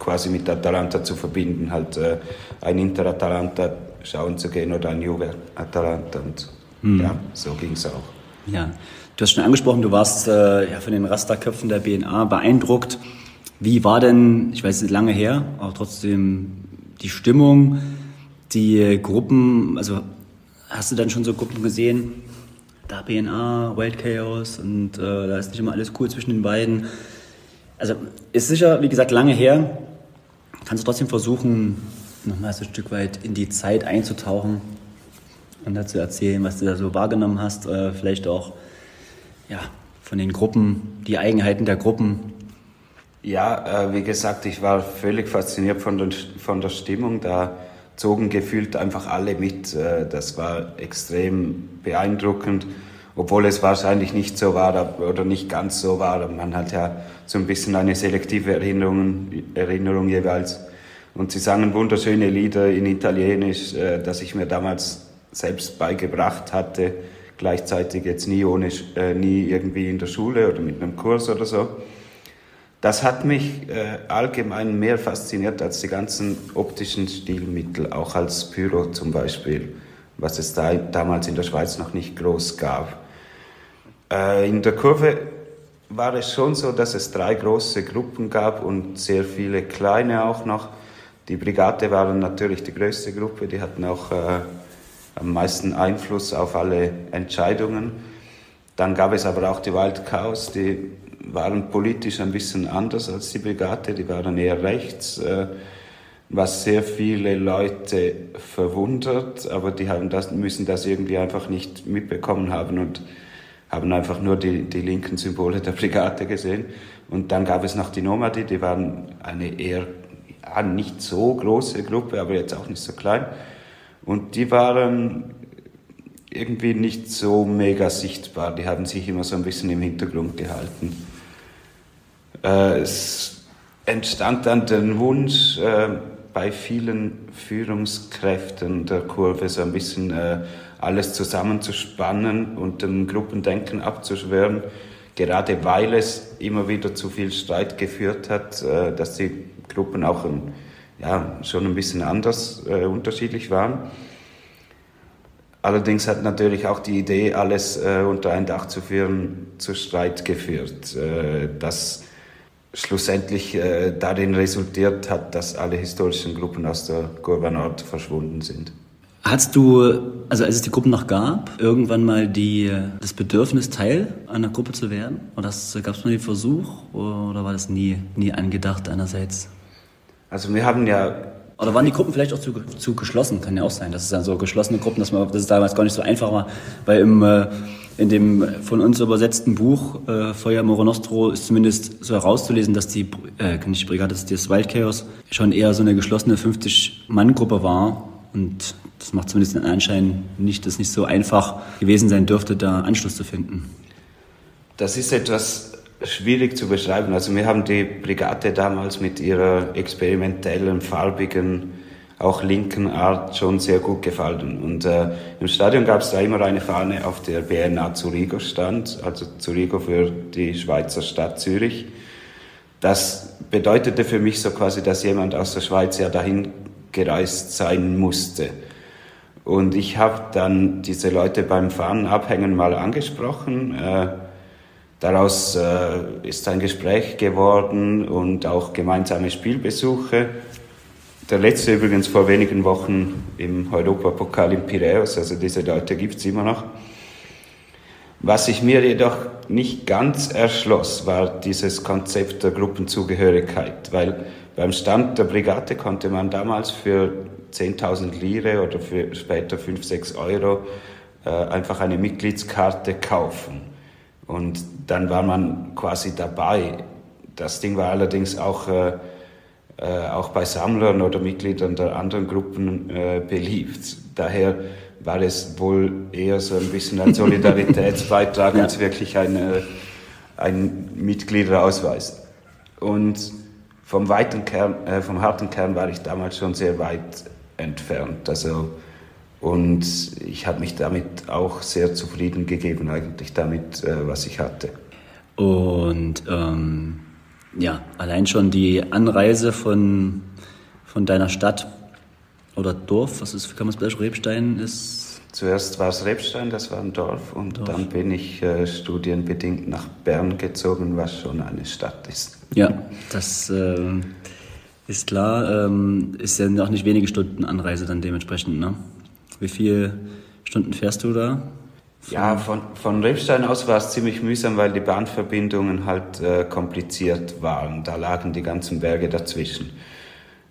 quasi mit Atalanta zu verbinden, halt äh, ein Inter-Atalanta schauen zu gehen oder ein Juve-Atalanta und so. Mhm. Ja, so ging es auch. Ja, du hast schon angesprochen, du warst äh, ja, von den Rasterköpfen der BNA beeindruckt. Wie war denn, ich weiß, ist lange her, aber trotzdem die Stimmung, die Gruppen, also hast du dann schon so Gruppen gesehen? Da BNA, Wild Chaos und äh, da ist nicht immer alles cool zwischen den beiden. Also ist sicher, wie gesagt, lange her. Kannst du trotzdem versuchen, nochmal so ein Stück weit in die Zeit einzutauchen und dazu erzählen, was du da so wahrgenommen hast, äh, vielleicht auch ja, von den Gruppen, die Eigenheiten der Gruppen. Ja, äh, wie gesagt, ich war völlig fasziniert von der, von der Stimmung. Da zogen gefühlt einfach alle mit. Äh, das war extrem beeindruckend, obwohl es wahrscheinlich nicht so war oder nicht ganz so war. Man hat ja so ein bisschen eine selektive Erinnerung, Erinnerung jeweils. Und sie sangen wunderschöne Lieder in Italienisch, äh, dass ich mir damals selbst beigebracht hatte, gleichzeitig jetzt nie ohne, äh, nie irgendwie in der Schule oder mit einem Kurs oder so. Das hat mich äh, allgemein mehr fasziniert als die ganzen optischen Stilmittel, auch als Pyro zum Beispiel, was es da, damals in der Schweiz noch nicht groß gab. Äh, in der Kurve war es schon so, dass es drei große Gruppen gab und sehr viele kleine auch noch. Die Brigade waren natürlich die größte Gruppe, die hatten auch äh, am meisten Einfluss auf alle Entscheidungen. Dann gab es aber auch die Wild Cows, die waren politisch ein bisschen anders als die Brigade, die waren eher rechts, äh, was sehr viele Leute verwundert, aber die haben das, müssen das irgendwie einfach nicht mitbekommen haben und haben einfach nur die, die linken Symbole der Brigade gesehen. Und dann gab es noch die Nomadi, die waren eine eher nicht so große Gruppe, aber jetzt auch nicht so klein. Und die waren irgendwie nicht so mega sichtbar. Die haben sich immer so ein bisschen im Hintergrund gehalten. Äh, es entstand dann der Wunsch äh, bei vielen Führungskräften der Kurve so ein bisschen äh, alles zusammenzuspannen und dem Gruppendenken abzuschwören, gerade weil es immer wieder zu viel Streit geführt hat, äh, dass die Gruppen auch ein, ja, schon ein bisschen anders äh, unterschiedlich waren. Allerdings hat natürlich auch die Idee, alles äh, unter ein Dach zu führen, zu Streit geführt, äh, das schlussendlich äh, darin resultiert hat, dass alle historischen Gruppen aus der Kurva verschwunden sind. Hast du, also als es die Gruppen noch gab, irgendwann mal die, das Bedürfnis, Teil einer Gruppe zu werden? Oder gab es mal den Versuch oder war das nie, nie angedacht einerseits? Also wir haben ja oder waren die Gruppen vielleicht auch zu, zu geschlossen? Kann ja auch sein. Das ist dann so geschlossene Gruppen, dass man, das ist damals gar nicht so einfach war, weil im, äh, in dem von uns übersetzten Buch äh, Feuer Moro Nostro ist zumindest so herauszulesen, dass die, äh, nicht Brigade, das, das Wild Chaos schon eher so eine geschlossene 50-Mann-Gruppe war und das macht zumindest den Anschein nicht, dass es nicht so einfach gewesen sein dürfte, da Anschluss zu finden. Das ist etwas schwierig zu beschreiben. Also mir haben die Brigade damals mit ihrer experimentellen, farbigen, auch linken Art schon sehr gut gefallen. Und äh, im Stadion gab es da immer eine Fahne, auf der BNA Zurigo stand, also Zurigo für die Schweizer Stadt Zürich. Das bedeutete für mich so quasi, dass jemand aus der Schweiz ja dahin gereist sein musste. Und ich habe dann diese Leute beim Fahnenabhängen mal angesprochen. Äh, Daraus äh, ist ein Gespräch geworden und auch gemeinsame Spielbesuche. Der letzte übrigens vor wenigen Wochen im Europapokal in Piräus, also diese Leute gibt es immer noch. Was sich mir jedoch nicht ganz erschloss, war dieses Konzept der Gruppenzugehörigkeit, weil beim Stand der Brigade konnte man damals für 10.000 Lire oder für später 5, 6 Euro äh, einfach eine Mitgliedskarte kaufen. Und dann war man quasi dabei. Das Ding war allerdings auch, äh, äh, auch bei Sammlern oder Mitgliedern der anderen Gruppen äh, beliebt. Daher war es wohl eher so ein bisschen ein [LAUGHS] Solidaritätsbeitrag ja. als wirklich ein, äh, ein Mitgliederausweis. Und vom, weiten Kern, äh, vom harten Kern war ich damals schon sehr weit entfernt. Also und ich habe mich damit auch sehr zufrieden gegeben, eigentlich damit, äh, was ich hatte. Und ähm, ja, allein schon die Anreise von, von deiner Stadt oder Dorf, was ist, kann man es vielleicht Rebstein ist? Zuerst war es Rebstein, das war ein Dorf, und Dorf. dann bin ich äh, studienbedingt nach Bern gezogen, was schon eine Stadt ist. Ja, das äh, ist klar. Ähm, ist ja noch nicht wenige Stunden Anreise dann dementsprechend, ne? Wie viele Stunden fährst du da? Ja, von, von Rebstein aus war es ziemlich mühsam, weil die Bahnverbindungen halt äh, kompliziert waren. Da lagen die ganzen Berge dazwischen.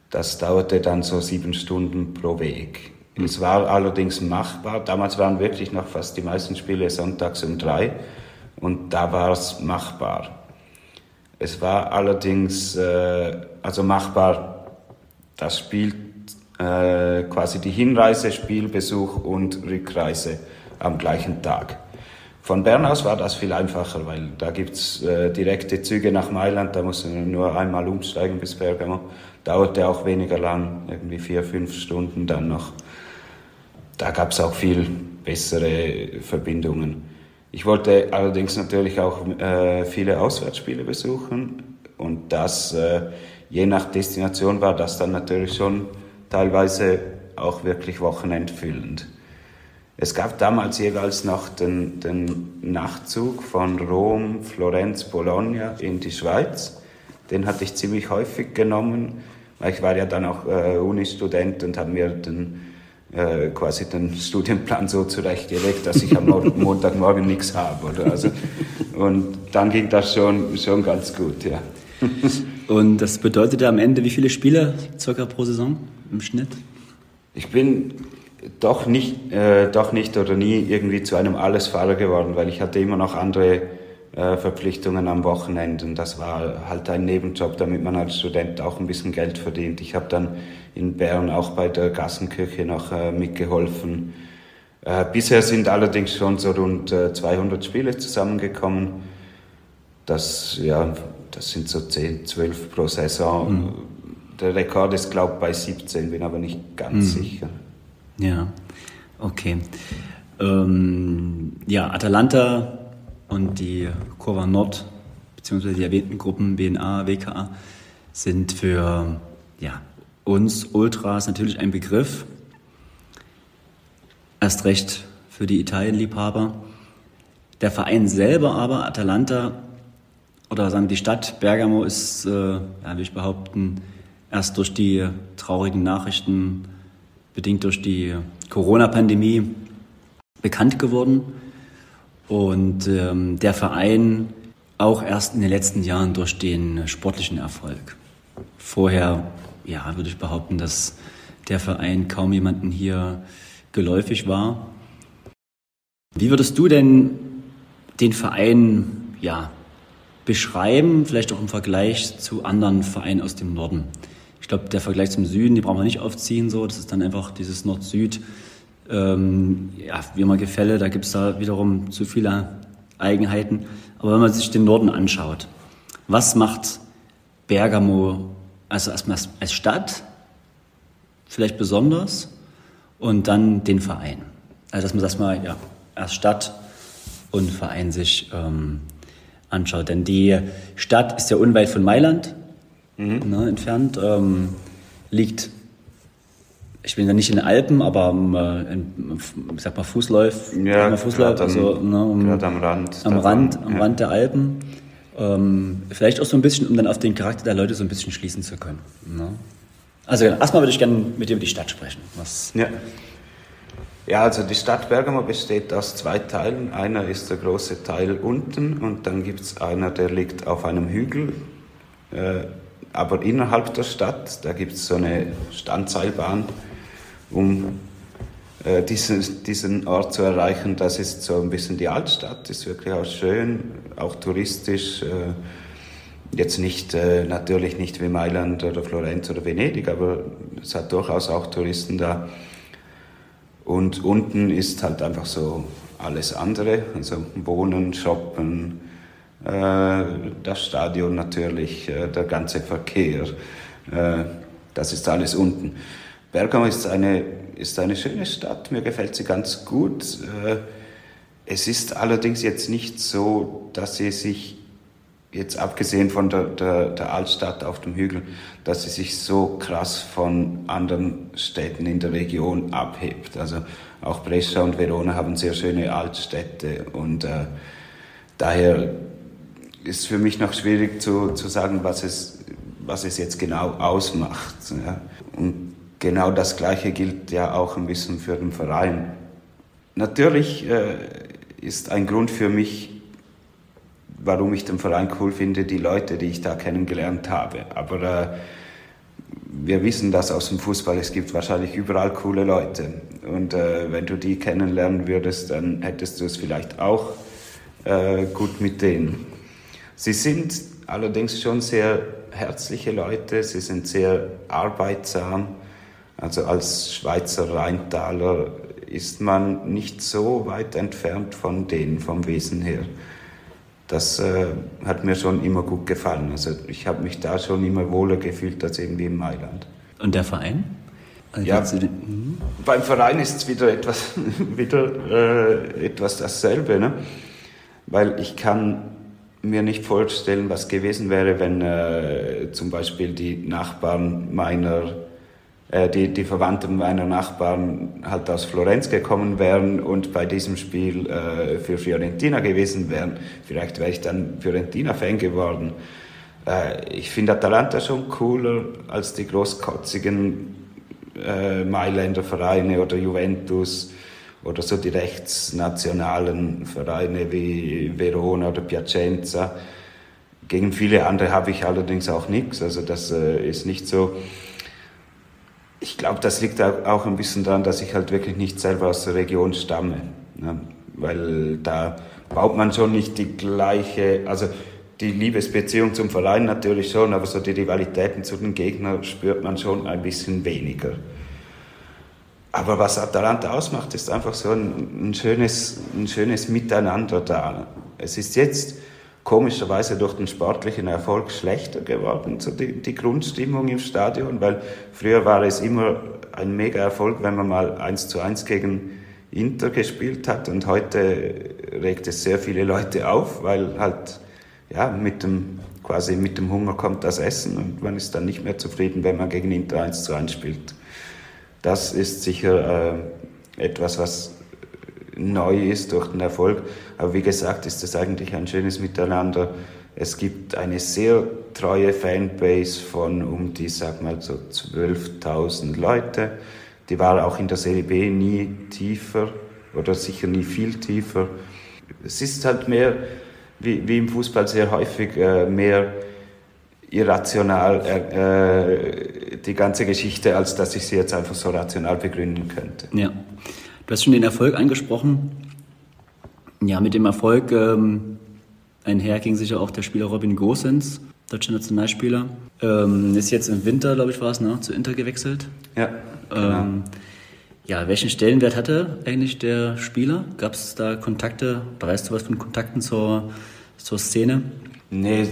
Das dauerte dann so sieben Stunden pro Weg. Mhm. Es war allerdings machbar. Damals waren wirklich noch fast die meisten Spiele sonntags um drei und da war es machbar. Es war allerdings äh, also machbar, das Spiel äh, quasi die Hinreise, Spielbesuch und Rückreise am gleichen Tag. Von Bern aus war das viel einfacher, weil da gibt's äh, direkte Züge nach Mailand, da musste man nur einmal umsteigen bis Bergamo. Dauerte auch weniger lang, irgendwie vier, fünf Stunden dann noch. Da gab's auch viel bessere Verbindungen. Ich wollte allerdings natürlich auch äh, viele Auswärtsspiele besuchen und das, äh, je nach Destination war das dann natürlich schon teilweise auch wirklich wochenendfüllend. Es gab damals jeweils noch den, den Nachtzug von Rom, Florenz, Bologna in die Schweiz. Den hatte ich ziemlich häufig genommen, weil ich war ja dann auch äh, Uni-Student und habe mir den, äh, quasi den Studienplan so zurechtgelegt, dass ich am [LAUGHS] Montagmorgen nichts habe. Oder? Also, und dann ging das schon, schon ganz gut, ja. Und das bedeutet am Ende, wie viele Spiele circa pro Saison im Schnitt? Ich bin doch nicht, äh, doch nicht oder nie irgendwie zu einem Allesfahrer geworden, weil ich hatte immer noch andere äh, Verpflichtungen am Wochenende. Und das war halt ein Nebenjob, damit man als Student auch ein bisschen Geld verdient. Ich habe dann in Bern auch bei der Gassenkirche noch äh, mitgeholfen. Äh, bisher sind allerdings schon so rund 200 äh, Spiele zusammengekommen. Das, ja, das sind so 10, 12 pro Saison. Mhm. Der Rekord ist, glaube ich, bei 17, bin aber nicht ganz mhm. sicher. Ja, okay. Ähm, ja, Atalanta und die Kurva Nord, beziehungsweise die erwähnten Gruppen BNA, WKA, sind für ja, uns Ultras natürlich ein Begriff. Erst recht für die Italienliebhaber. Der Verein selber aber, Atalanta, oder sagen die Stadt Bergamo, ist, äh, ja, will ich behaupten, erst durch die traurigen Nachrichten, bedingt durch die Corona-Pandemie, bekannt geworden. Und ähm, der Verein auch erst in den letzten Jahren durch den sportlichen Erfolg. Vorher, ja, würde ich behaupten, dass der Verein kaum jemanden hier geläufig war. Wie würdest du denn den Verein, ja, beschreiben, vielleicht auch im Vergleich zu anderen Vereinen aus dem Norden? Ich glaube, der Vergleich zum Süden, die brauchen wir nicht aufziehen, so. Das ist dann einfach dieses Nord-Süd ähm, ja, wie immer Gefälle, da gibt es da wiederum zu viele Eigenheiten. Aber wenn man sich den Norden anschaut, was macht Bergamo also erstmal als Stadt vielleicht besonders und dann den Verein? Also dass man das mal ja, erst Stadt und Verein sich ähm, anschaut. Denn die Stadt ist ja unweit von Mailand mhm. ne, entfernt, ähm, liegt ich bin ja nicht in den Alpen, aber äh, in, ich sag mal Fußläuf, ja, Fußläuf, also ne, um, am Rand, am Rand, am ja. Rand der Alpen. Ähm, vielleicht auch so ein bisschen, um dann auf den Charakter der Leute so ein bisschen schließen zu können. Ne? Also erstmal würde ich gerne mit dir über die Stadt sprechen. Was ja. ja, also die Stadt Bergamo besteht aus zwei Teilen. Einer ist der große Teil unten und dann gibt es einer, der liegt auf einem Hügel. Äh, aber innerhalb der Stadt, da gibt es so eine Standseilbahn, um äh, diesen, diesen Ort zu erreichen. Das ist so ein bisschen die Altstadt, ist wirklich auch schön, auch touristisch. Äh, jetzt nicht, äh, natürlich nicht wie Mailand oder Florenz oder Venedig, aber es hat durchaus auch Touristen da. Und unten ist halt einfach so alles andere, also Wohnen, Shoppen, das Stadion natürlich, äh, der ganze Verkehr, äh, das ist alles unten. Bergamo ist eine, ist eine schöne Stadt, mir gefällt sie ganz gut. Äh, es ist allerdings jetzt nicht so, dass sie sich, jetzt abgesehen von der, der, der Altstadt auf dem Hügel, dass sie sich so krass von anderen Städten in der Region abhebt. Also auch Brescia und Verona haben sehr schöne Altstädte und äh, daher ist für mich noch schwierig zu, zu sagen, was es, was es jetzt genau ausmacht. Ja. Und genau das Gleiche gilt ja auch ein bisschen für den Verein. Natürlich äh, ist ein Grund für mich, warum ich den Verein cool finde, die Leute, die ich da kennengelernt habe. Aber äh, wir wissen das aus dem Fußball, es gibt wahrscheinlich überall coole Leute. Und äh, wenn du die kennenlernen würdest, dann hättest du es vielleicht auch äh, gut mit denen. Sie sind allerdings schon sehr herzliche Leute, sie sind sehr arbeitsam also als Schweizer Rheintaler ist man nicht so weit entfernt von denen vom Wesen her. Das äh, hat mir schon immer gut gefallen. Also ich habe mich da schon immer wohler gefühlt als irgendwie in Mailand. Und der Verein? Also ja, mhm. beim Verein ist es wieder etwas, [LAUGHS] wieder, äh, etwas dasselbe, ne? weil ich kann mir nicht vorstellen, was gewesen wäre, wenn äh, zum Beispiel die Nachbarn meiner äh, die, die Verwandten meiner Nachbarn halt aus Florenz gekommen wären und bei diesem Spiel äh, für Fiorentina gewesen wären. Vielleicht wäre ich dann Fiorentina-Fan geworden. Äh, ich finde Atalanta schon cooler als die großkotzigen äh, Mailänder Vereine oder Juventus oder so die rechtsnationalen Vereine wie Verona oder Piacenza. Gegen viele andere habe ich allerdings auch nichts. Also das äh, ist nicht so ich glaube, das liegt auch ein bisschen daran, dass ich halt wirklich nicht selber aus der Region stamme. Ne? Weil da baut man schon nicht die gleiche, also die Liebesbeziehung zum Verein natürlich schon, aber so die Rivalitäten zu den Gegnern spürt man schon ein bisschen weniger. Aber was Atalanta ausmacht, ist einfach so ein, ein, schönes, ein schönes Miteinander da. Es ist jetzt komischerweise durch den sportlichen Erfolg schlechter geworden, so die, die Grundstimmung im Stadion, weil früher war es immer ein mega Erfolg, wenn man mal eins zu eins gegen Inter gespielt hat und heute regt es sehr viele Leute auf, weil halt ja, mit dem, quasi mit dem Hunger kommt das Essen und man ist dann nicht mehr zufrieden, wenn man gegen Inter 1 zu 1 spielt. Das ist sicher äh, etwas, was neu ist durch den Erfolg. Aber wie gesagt, ist das eigentlich ein schönes Miteinander. Es gibt eine sehr treue Fanbase von um die, sag mal, so 12.000 Leute. Die war auch in der Serie B nie tiefer oder sicher nie viel tiefer. Es ist halt mehr wie, wie im Fußball sehr häufig äh, mehr irrational äh, äh, die ganze Geschichte, als dass ich sie jetzt einfach so rational begründen könnte. Ja, du hast schon den Erfolg angesprochen. Ja, mit dem Erfolg ähm, einher ging sicher auch der Spieler Robin Gosens, deutscher Nationalspieler. Ähm, ist jetzt im Winter, glaube ich, war es, ne, zu Inter gewechselt. Ja. Genau. Ähm, ja, welchen Stellenwert hatte eigentlich der Spieler? Gab es da Kontakte? Weißt du was von Kontakten zur, zur Szene? Nee,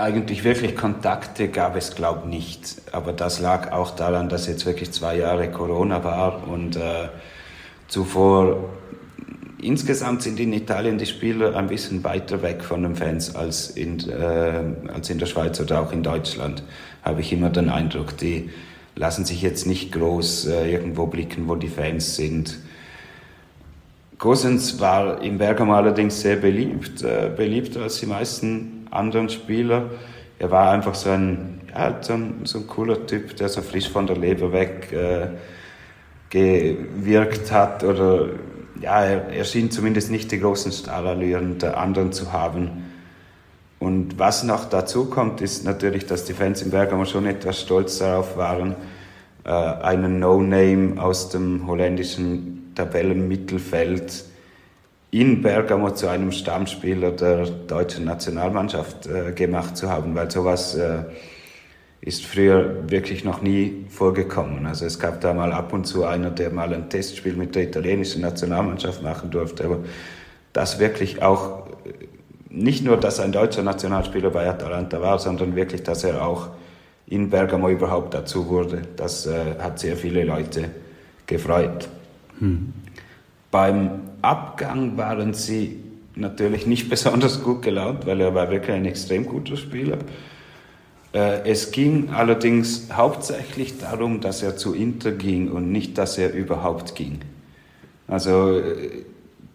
eigentlich wirklich Kontakte gab es, glaube ich, nicht. Aber das lag auch daran, dass jetzt wirklich zwei Jahre Corona war und äh, zuvor insgesamt sind in Italien die Spieler ein bisschen weiter weg von den Fans als in, äh, als in der Schweiz oder auch in Deutschland, habe ich immer den Eindruck. Die lassen sich jetzt nicht groß äh, irgendwo blicken, wo die Fans sind. Gosens war in Bergamo allerdings sehr beliebt, äh, beliebter als die meisten anderen Spieler. Er war einfach so ein, ja, so ein, so ein cooler Typ, der so frisch von der Leber weg äh, gewirkt hat. Oder ja, er, er schien zumindest nicht die großen Starallüren der anderen zu haben. Und was noch dazu kommt, ist natürlich, dass die Fans in Bergamo schon etwas stolz darauf waren, äh, einen No-Name aus dem holländischen Tabellenmittelfeld in Bergamo zu einem Stammspieler der deutschen Nationalmannschaft äh, gemacht zu haben, weil sowas äh, ist früher wirklich noch nie vorgekommen. Also es gab da mal ab und zu einer, der mal ein Testspiel mit der italienischen Nationalmannschaft machen durfte, aber das wirklich auch nicht nur, dass ein deutscher Nationalspieler bei Atalanta war, sondern wirklich, dass er auch in Bergamo überhaupt dazu wurde. Das äh, hat sehr viele Leute gefreut. Hm. Beim Abgang waren sie natürlich nicht [LAUGHS] besonders gut gelaunt, weil er war wirklich ein extrem guter Spieler. Äh, es ging allerdings hauptsächlich darum, dass er zu Inter ging und nicht, dass er überhaupt ging. Also äh,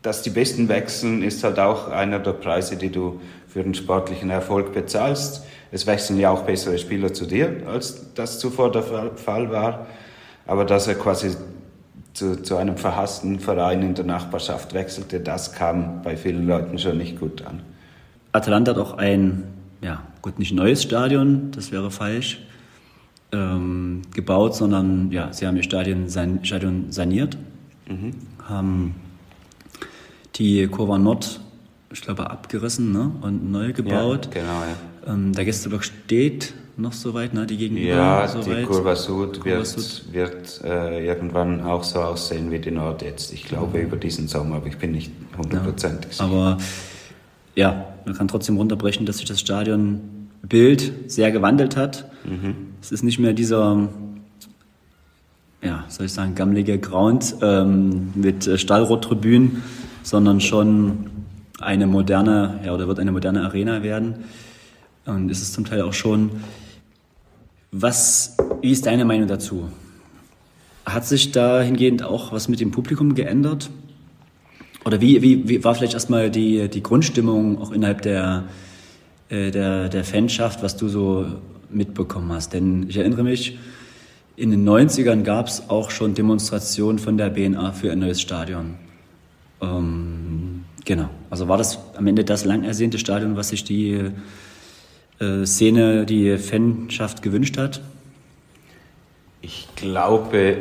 dass die Besten wechseln, ist halt auch einer der Preise, die du für den sportlichen Erfolg bezahlst. Es wechseln ja auch bessere Spieler zu dir, als das zuvor der Fall war. Aber dass er quasi zu, zu einem verhassten Verein in der Nachbarschaft wechselte, das kam bei vielen Leuten schon nicht gut an. Atalanta hat auch ein, ja, gut, nicht neues Stadion, das wäre falsch, ähm, gebaut, sondern ja, sie haben ihr Stadion, san, Stadion saniert, mhm. haben die Kurva Nord, ich glaube, abgerissen ne? und neu gebaut. Ja, genau, ja. Ähm, der Gästeblock steht noch so weit, ne? die Gegenüber Ja, so die weit. Kurva Sud Kurva wird, Sud. wird äh, irgendwann auch so aussehen wie die Nord jetzt. Ich glaube mhm. über diesen Sommer, aber ich bin nicht hundertprozentig ja, Aber ja, man kann trotzdem runterbrechen, dass sich das Stadionbild sehr gewandelt hat. Mhm. Es ist nicht mehr dieser ja, soll ich sagen, gammelige Ground ähm, mit äh, Stahlrohrtribünen, sondern schon eine moderne, ja, oder wird eine moderne Arena werden. Und ist es zum Teil auch schon. Was, wie ist deine Meinung dazu? Hat sich dahingehend auch was mit dem Publikum geändert? Oder wie, wie, wie war vielleicht erstmal die, die Grundstimmung auch innerhalb der, äh, der, der Fanschaft, was du so mitbekommen hast? Denn ich erinnere mich, in den 90ern gab es auch schon Demonstrationen von der BNA für ein neues Stadion. Ähm, genau. Also war das am Ende das lang ersehnte Stadion, was sich die äh, Szene, die Fanschaft gewünscht hat? Ich glaube,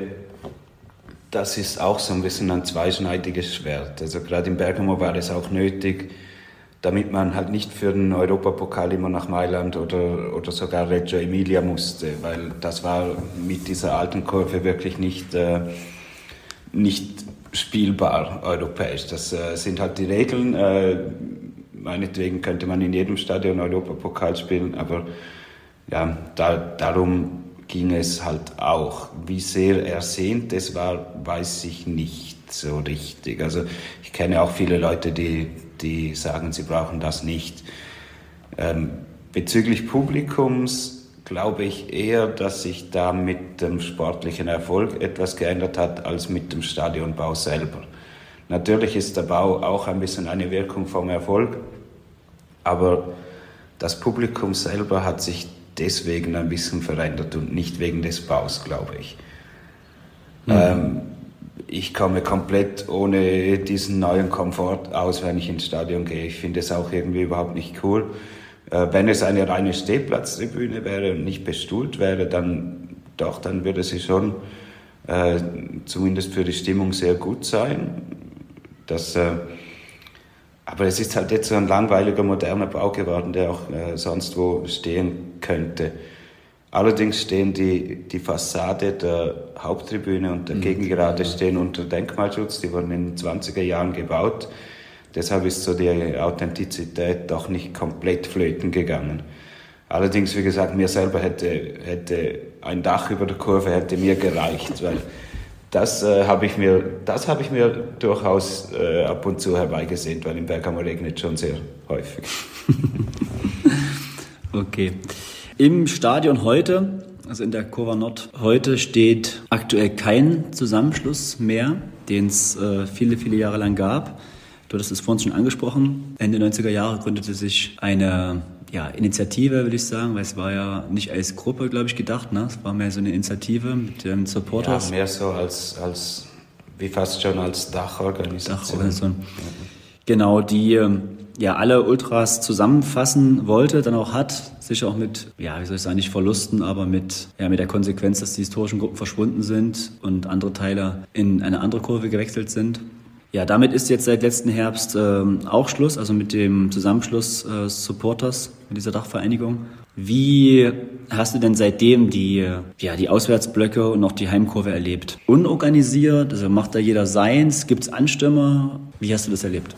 das ist auch so ein bisschen ein zweischneidiges Schwert. Also gerade in Bergamo war es auch nötig, damit man halt nicht für den Europapokal immer nach Mailand oder, oder sogar Reggio Emilia musste, weil das war mit dieser alten Kurve wirklich nicht, äh, nicht spielbar europäisch. Das äh, sind halt die Regeln. Äh, meinetwegen könnte man in jedem Stadion Europapokal spielen, aber ja, da, darum ging es halt auch. Wie sehr ersehnt es war, weiß ich nicht so richtig. Also ich kenne auch viele Leute, die, die sagen, sie brauchen das nicht. Ähm, bezüglich Publikums glaube ich eher, dass sich da mit dem sportlichen Erfolg etwas geändert hat als mit dem Stadionbau selber. Natürlich ist der Bau auch ein bisschen eine Wirkung vom Erfolg, aber das Publikum selber hat sich deswegen ein bisschen verändert und nicht wegen des Baus, glaube ich. Mhm. Ähm, ich komme komplett ohne diesen neuen Komfort aus, wenn ich ins Stadion gehe. Ich finde es auch irgendwie überhaupt nicht cool. Äh, wenn es eine reine Stehplatztribüne wäre und nicht bestuhlt wäre, dann doch, dann würde sie schon äh, zumindest für die Stimmung sehr gut sein. Das, äh, aber es ist halt jetzt so ein langweiliger, moderner Bau geworden, der auch äh, sonst wo stehen könnte. Allerdings stehen die, die Fassade der Haupttribüne und der mhm. Gegengerade stehen unter Denkmalschutz. Die wurden in den 20er Jahren gebaut. Deshalb ist so die Authentizität doch nicht komplett flöten gegangen. Allerdings, wie gesagt, mir selber hätte, hätte ein Dach über der Kurve hätte mir gereicht, weil das äh, habe ich mir, das habe ich mir durchaus äh, ab und zu herbeigesehnt, weil im Bergamo regnet schon sehr häufig. [LAUGHS] okay. Im Stadion heute, also in der Kurva Nord, heute steht aktuell kein Zusammenschluss mehr, den es äh, viele, viele Jahre lang gab. Du hattest es vorhin schon angesprochen. Ende 90er Jahre gründete sich eine ja, Initiative, würde ich sagen, weil es war ja nicht als Gruppe, glaube ich, gedacht. Ne? Es war mehr so eine Initiative mit den Supporters. Ja, mehr so als, als wie fast schon als Dachorganisation. Dachorganisation. Genau, die ähm, ja alle Ultras zusammenfassen wollte, dann auch hat, sicher auch mit, ja, wie soll ich sagen, nicht Verlusten, aber mit, ja, mit der Konsequenz, dass die historischen Gruppen verschwunden sind und andere Teile in eine andere Kurve gewechselt sind. Ja, damit ist jetzt seit letzten Herbst ähm, auch Schluss, also mit dem Zusammenschluss äh, Supporters, mit dieser Dachvereinigung. Wie hast du denn seitdem die, ja, die Auswärtsblöcke und auch die Heimkurve erlebt? Unorganisiert, also macht da jeder seins? Gibt es Anstimmer? Wie hast du das erlebt?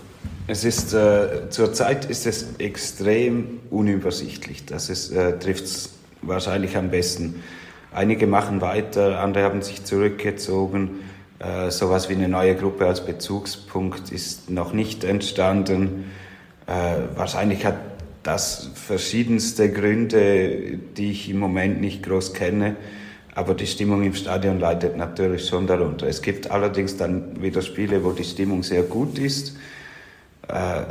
Es ist, äh, zurzeit ist es extrem unübersichtlich. Das äh, trifft es wahrscheinlich am besten. Einige machen weiter, andere haben sich zurückgezogen. Äh, sowas wie eine neue Gruppe als Bezugspunkt ist noch nicht entstanden. Äh, wahrscheinlich hat das verschiedenste Gründe, die ich im Moment nicht groß kenne. Aber die Stimmung im Stadion leidet natürlich schon darunter. Es gibt allerdings dann wieder Spiele, wo die Stimmung sehr gut ist äh,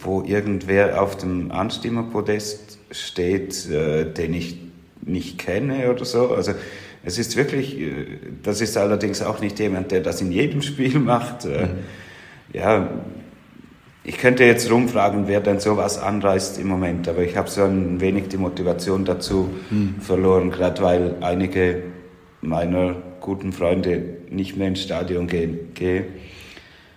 wo irgendwer auf dem Anstimmerpodest steht, äh, den ich nicht kenne oder so. Also es ist wirklich, äh, das ist allerdings auch nicht jemand, der das in jedem Spiel macht. Äh, mhm. Ja, ich könnte jetzt rumfragen, wer denn sowas anreißt im Moment, aber ich habe so ein wenig die Motivation dazu mhm. verloren, gerade weil einige meiner guten Freunde nicht mehr ins Stadion gehen.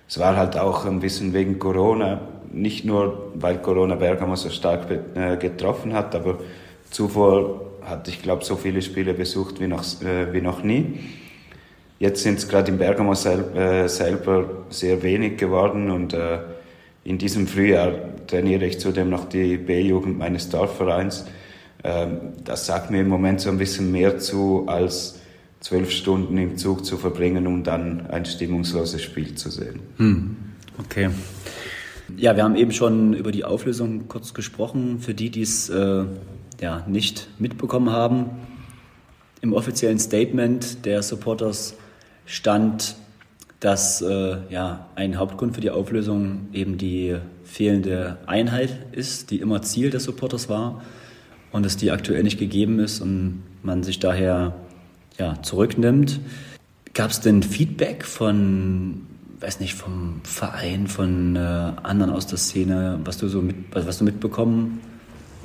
es war halt auch ein bisschen wegen Corona, nicht nur weil Corona Bergamo so stark äh, getroffen hat, aber zuvor hatte ich glaube so viele Spiele besucht wie noch, äh, wie noch nie. Jetzt sind es gerade in Bergamo sel äh, selber sehr wenig geworden und äh, in diesem Frühjahr trainiere ich zudem noch die B-Jugend meines Dorfvereins. Ähm, das sagt mir im Moment so ein bisschen mehr zu als zwölf Stunden im Zug zu verbringen, um dann ein stimmungsloses Spiel zu sehen. Hm. Okay. Ja, wir haben eben schon über die Auflösung kurz gesprochen. Für die, die es äh, ja, nicht mitbekommen haben, im offiziellen Statement der Supporters stand, dass äh, ja, ein Hauptgrund für die Auflösung eben die fehlende Einheit ist, die immer Ziel der Supporters war und dass die aktuell nicht gegeben ist und man sich daher ja, zurücknimmt. Gab es denn Feedback von, weiß nicht, vom Verein, von äh, anderen aus der Szene, was du so mit, was du mitbekommen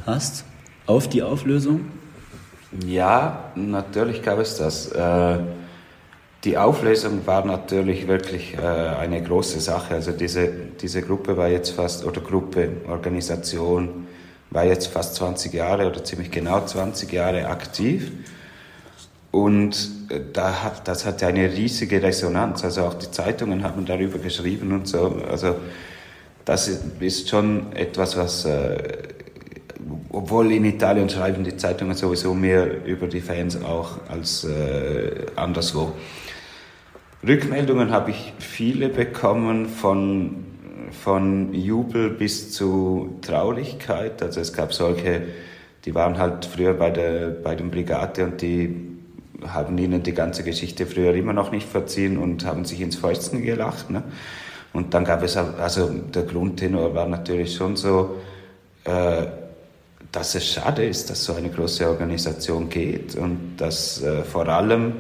hast auf die Auflösung? Ja, natürlich gab es das. Äh, die Auflösung war natürlich wirklich äh, eine große Sache. Also diese, diese Gruppe war jetzt fast, oder Gruppe, Organisation, war jetzt fast 20 Jahre oder ziemlich genau 20 Jahre aktiv. Und äh, da hat, das hatte eine riesige Resonanz. Also auch die Zeitungen haben darüber geschrieben und so. Also das ist schon etwas, was, obwohl in Italien schreiben die Zeitungen sowieso mehr über die Fans auch als äh, anderswo. Rückmeldungen habe ich viele bekommen von, von Jubel bis zu Traurigkeit. Also es gab solche, die waren halt früher bei der, bei dem Brigade und die haben ihnen die ganze Geschichte früher immer noch nicht verziehen und haben sich ins Fäustchen gelacht. Ne? Und dann gab es, also der Grundtenor war natürlich schon so, äh, dass es schade ist, dass so eine große Organisation geht und dass äh, vor allem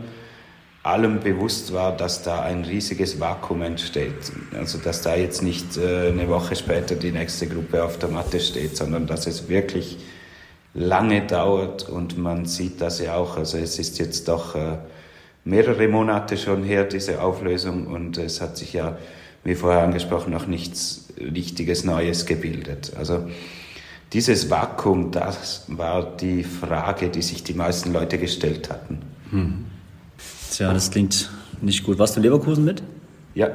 allem bewusst war, dass da ein riesiges Vakuum entsteht. Also dass da jetzt nicht äh, eine Woche später die nächste Gruppe auf der Matte steht, sondern dass es wirklich lange dauert und man sieht das ja auch. Also es ist jetzt doch äh, mehrere Monate schon her, diese Auflösung, und es hat sich ja, wie vorher angesprochen, noch nichts richtiges Neues gebildet. Also dieses Vakuum, das war die Frage, die sich die meisten Leute gestellt hatten. Hm. Tja, das klingt nicht gut. Warst du in Leverkusen mit? Ja.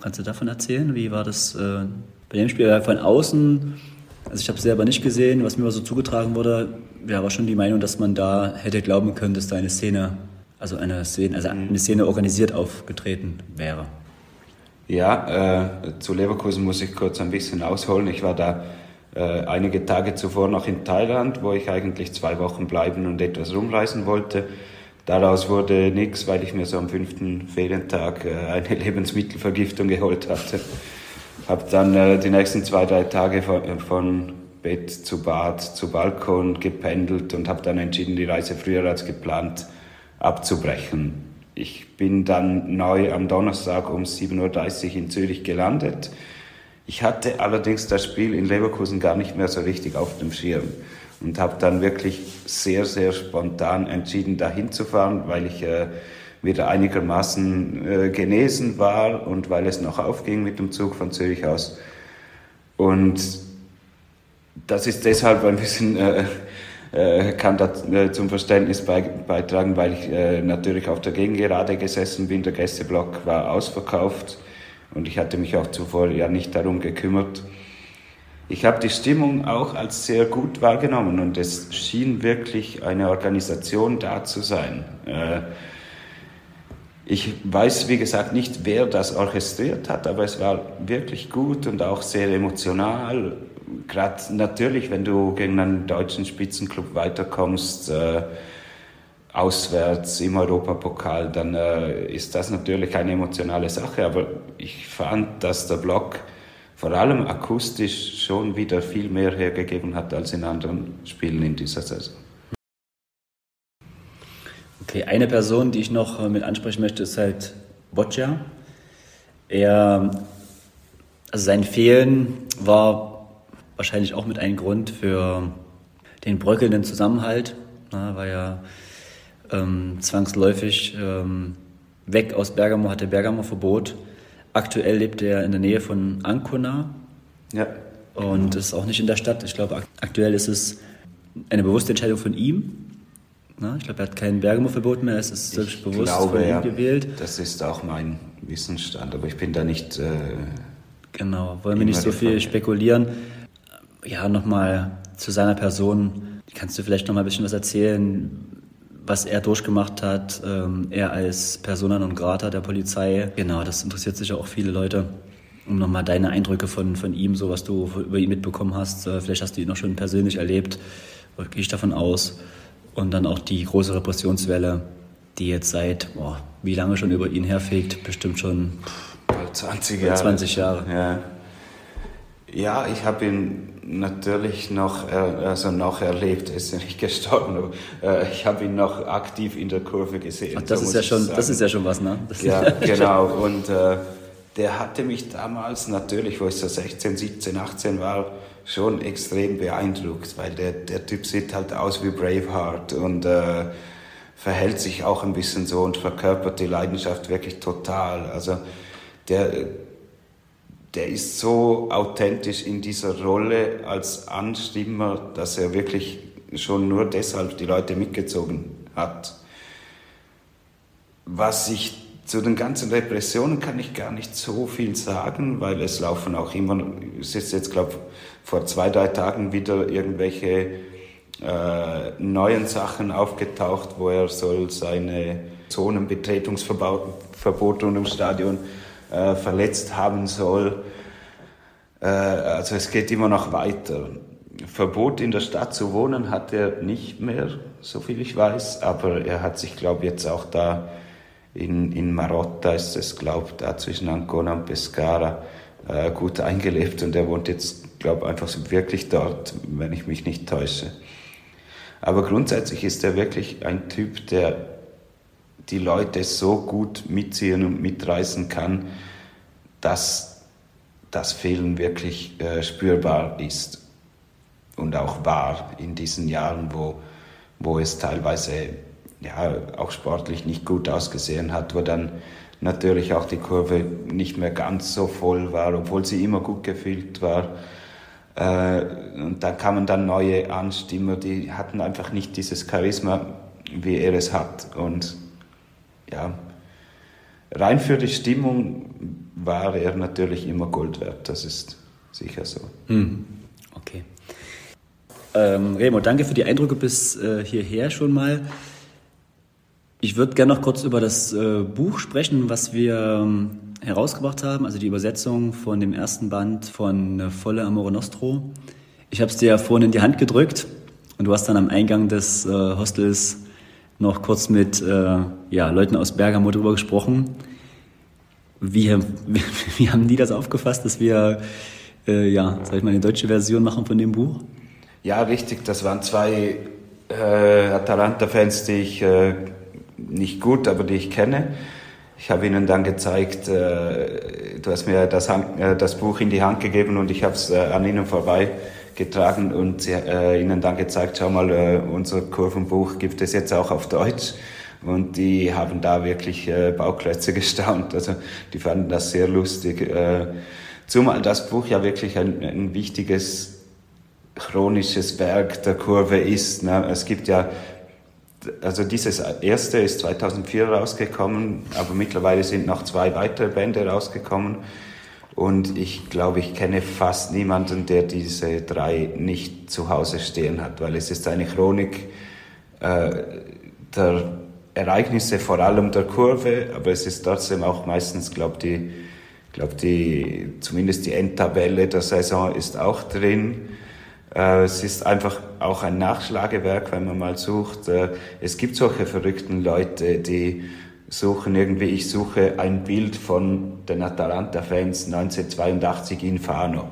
Kannst du davon erzählen? Wie war das äh, bei dem Spiel von außen? Also ich habe es selber nicht gesehen, was mir so zugetragen wurde. Ja, war schon die Meinung, dass man da hätte glauben können, dass da eine Szene, also eine Szene, also eine Szene organisiert aufgetreten wäre. Ja, äh, zu Leverkusen muss ich kurz ein bisschen ausholen. Ich war da äh, einige Tage zuvor noch in Thailand, wo ich eigentlich zwei Wochen bleiben und etwas rumreisen wollte. Daraus wurde nichts, weil ich mir so am fünften Ferientag äh, eine [LAUGHS] Lebensmittelvergiftung geholt hatte habe dann äh, die nächsten zwei, drei Tage von, äh, von Bett zu Bad zu Balkon gependelt und habe dann entschieden, die Reise früher als geplant abzubrechen. Ich bin dann neu am Donnerstag um 7.30 Uhr in Zürich gelandet. Ich hatte allerdings das Spiel in Leverkusen gar nicht mehr so richtig auf dem Schirm und habe dann wirklich sehr, sehr spontan entschieden, dahin zu fahren, weil ich äh, wieder einigermaßen äh, genesen war und weil es noch aufging mit dem Zug von Zürich aus. Und das ist deshalb ein bisschen, äh, äh, kann das äh, zum Verständnis bei, beitragen, weil ich äh, natürlich auf der Gegengerade gesessen bin. Der Gästeblock war ausverkauft und ich hatte mich auch zuvor ja nicht darum gekümmert. Ich habe die Stimmung auch als sehr gut wahrgenommen und es schien wirklich eine Organisation da zu sein. Äh, ich weiß, wie gesagt, nicht, wer das orchestriert hat, aber es war wirklich gut und auch sehr emotional. Gerade natürlich, wenn du gegen einen deutschen Spitzenclub weiterkommst, äh, auswärts im Europapokal, dann äh, ist das natürlich eine emotionale Sache. Aber ich fand, dass der Block vor allem akustisch schon wieder viel mehr hergegeben hat als in anderen Spielen in dieser Saison. Okay, eine Person, die ich noch äh, mit ansprechen möchte, ist halt Boccia. Er, also sein Fehlen war wahrscheinlich auch mit einem Grund für den bröckelnden Zusammenhalt, na, war ja ähm, zwangsläufig ähm, weg aus Bergamo, hatte Bergamo-Verbot. Aktuell lebt er in der Nähe von Ancona. Ja. Und ist auch nicht in der Stadt. Ich glaube, aktuell ist es eine bewusste Entscheidung von ihm, Ne? Ich glaube, er hat kein Bergamo-Verbot mehr, es ist ich bewusst glaube, von ihm ja, gewählt. Das ist auch mein Wissensstand, aber ich bin da nicht. Äh, genau, wollen wir nicht so viel Fall. spekulieren. Ja, nochmal zu seiner Person. Kannst du vielleicht nochmal ein bisschen was erzählen, was er durchgemacht hat? Ähm, er als Persona non grata der Polizei. Genau, das interessiert sicher auch viele Leute um nochmal deine Eindrücke von, von ihm, so was du über ihn mitbekommen hast. Äh, vielleicht hast du ihn noch schon persönlich erlebt, gehe ich davon aus. Und dann auch die große Repressionswelle, die jetzt seit, boah, wie lange schon über ihn herfegt, bestimmt schon bald 20 Jahre. 20 Jahre. Ja, ja ich habe ihn natürlich noch, also noch erlebt, er ist ja nicht gestorben, aber äh, ich habe ihn noch aktiv in der Kurve gesehen. Ach, das, so ist ja schon, das ist ja schon was, ne? Das ja, genau. Und äh, der hatte mich damals natürlich, wo ich so 16, 17, 18 war, schon extrem beeindruckt, weil der, der Typ sieht halt aus wie Braveheart und äh, verhält sich auch ein bisschen so und verkörpert die Leidenschaft wirklich total. Also der, der ist so authentisch in dieser Rolle als Anstimmer, dass er wirklich schon nur deshalb die Leute mitgezogen hat. Was ich zu den ganzen Repressionen kann ich gar nicht so viel sagen, weil es laufen auch immer, es ist jetzt, glaube vor zwei, drei Tagen wieder irgendwelche äh, neuen Sachen aufgetaucht, wo er soll seine Zonenbetretungsverbote im Stadion äh, verletzt haben soll. Äh, also es geht immer noch weiter. Verbot in der Stadt zu wohnen hat er nicht mehr, so viel ich weiß, aber er hat sich, glaube ich, jetzt auch da in, in Marotta ist es, glaube ich, da zwischen Ancona und Pescara äh, gut eingelebt und er wohnt jetzt, glaube ich, einfach wirklich dort, wenn ich mich nicht täusche. Aber grundsätzlich ist er wirklich ein Typ, der die Leute so gut mitziehen und mitreißen kann, dass das Fehlen wirklich äh, spürbar ist und auch war in diesen Jahren, wo, wo es teilweise ja, auch sportlich nicht gut ausgesehen hat, wo dann natürlich auch die Kurve nicht mehr ganz so voll war, obwohl sie immer gut gefüllt war. Äh, und da kamen dann neue Anstimmer, die hatten einfach nicht dieses Charisma, wie er es hat. Und ja, rein für die Stimmung war er natürlich immer Gold wert, das ist sicher so. Mhm. Okay. Ähm, Remo, danke für die Eindrücke bis äh, hierher schon mal. Ich würde gerne noch kurz über das äh, Buch sprechen, was wir ähm, herausgebracht haben, also die Übersetzung von dem ersten Band von äh, Volle Amore Nostro. Ich habe es dir ja vorhin in die Hand gedrückt und du hast dann am Eingang des äh, Hostels noch kurz mit äh, ja, Leuten aus Bergamo darüber gesprochen. Wie, [LAUGHS] wie, haben die das aufgefasst, dass wir äh, ja, sag ich mal, eine deutsche Version machen von dem Buch? Ja, richtig. Das waren zwei äh, Atalanta-Fans, die ich äh, nicht gut, aber die ich kenne. Ich habe ihnen dann gezeigt, äh, du hast mir das, äh, das, Buch in die Hand gegeben und ich habe es äh, an ihnen vorbeigetragen und sie, äh, ihnen dann gezeigt, schau mal, unser Kurvenbuch gibt es jetzt auch auf Deutsch. Und die haben da wirklich äh, Bauklötze [LAUGHS] gestaunt. Also die fanden das sehr lustig. Äh, zumal das Buch ja wirklich ein, ein wichtiges chronisches Werk der Kurve ist. Ne? Es gibt ja also dieses erste ist 2004 rausgekommen, aber mittlerweile sind noch zwei weitere Bände rausgekommen. Und ich glaube, ich kenne fast niemanden, der diese drei nicht zu Hause stehen hat, weil es ist eine Chronik äh, der Ereignisse, vor allem der Kurve, aber es ist trotzdem auch meistens, glaube die, glaube die, zumindest die Endtabelle der Saison ist auch drin. Äh, es ist einfach auch ein Nachschlagewerk, wenn man mal sucht. Äh, es gibt solche verrückten Leute, die suchen irgendwie, ich suche ein Bild von den Atalanta-Fans 1982 in Fano.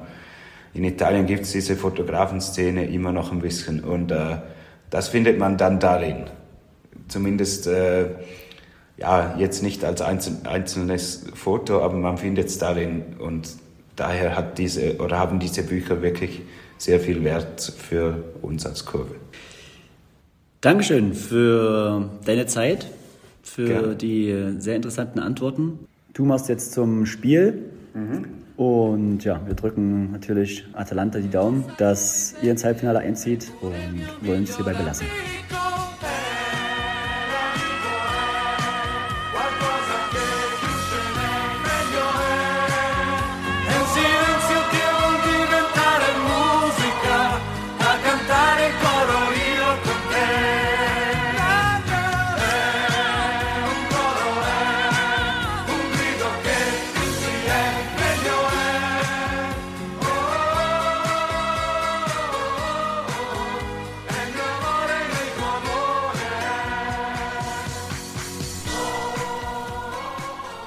In Italien gibt es diese Fotografenszene immer noch ein bisschen und äh, das findet man dann darin. Zumindest, äh, ja, jetzt nicht als einzel einzelnes Foto, aber man findet es darin und daher hat diese, oder haben diese Bücher wirklich sehr viel Wert für uns als Kurve. Dankeschön für deine Zeit, für Gerne. die sehr interessanten Antworten. Du machst jetzt zum Spiel. Mhm. Und ja, wir drücken natürlich Atalanta die Daumen, dass ihr ins Halbfinale einzieht und wollen es hierbei belassen.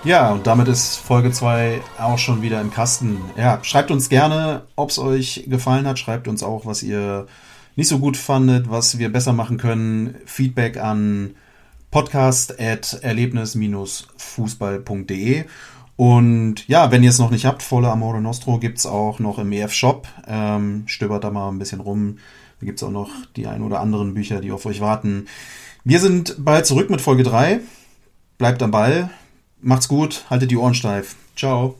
Ja, und damit ist Folge 2 auch schon wieder im Kasten. Ja, schreibt uns gerne, ob es euch gefallen hat. Schreibt uns auch, was ihr nicht so gut fandet, was wir besser machen können. Feedback an podcast.erlebnis-fußball.de. Und ja, wenn ihr es noch nicht habt, volle Amore Nostro gibt es auch noch im EF-Shop. Ähm, stöbert da mal ein bisschen rum. Da gibt es auch noch die ein oder anderen Bücher, die auf euch warten. Wir sind bald zurück mit Folge 3. Bleibt am Ball. Macht's gut, haltet die Ohren steif. Ciao.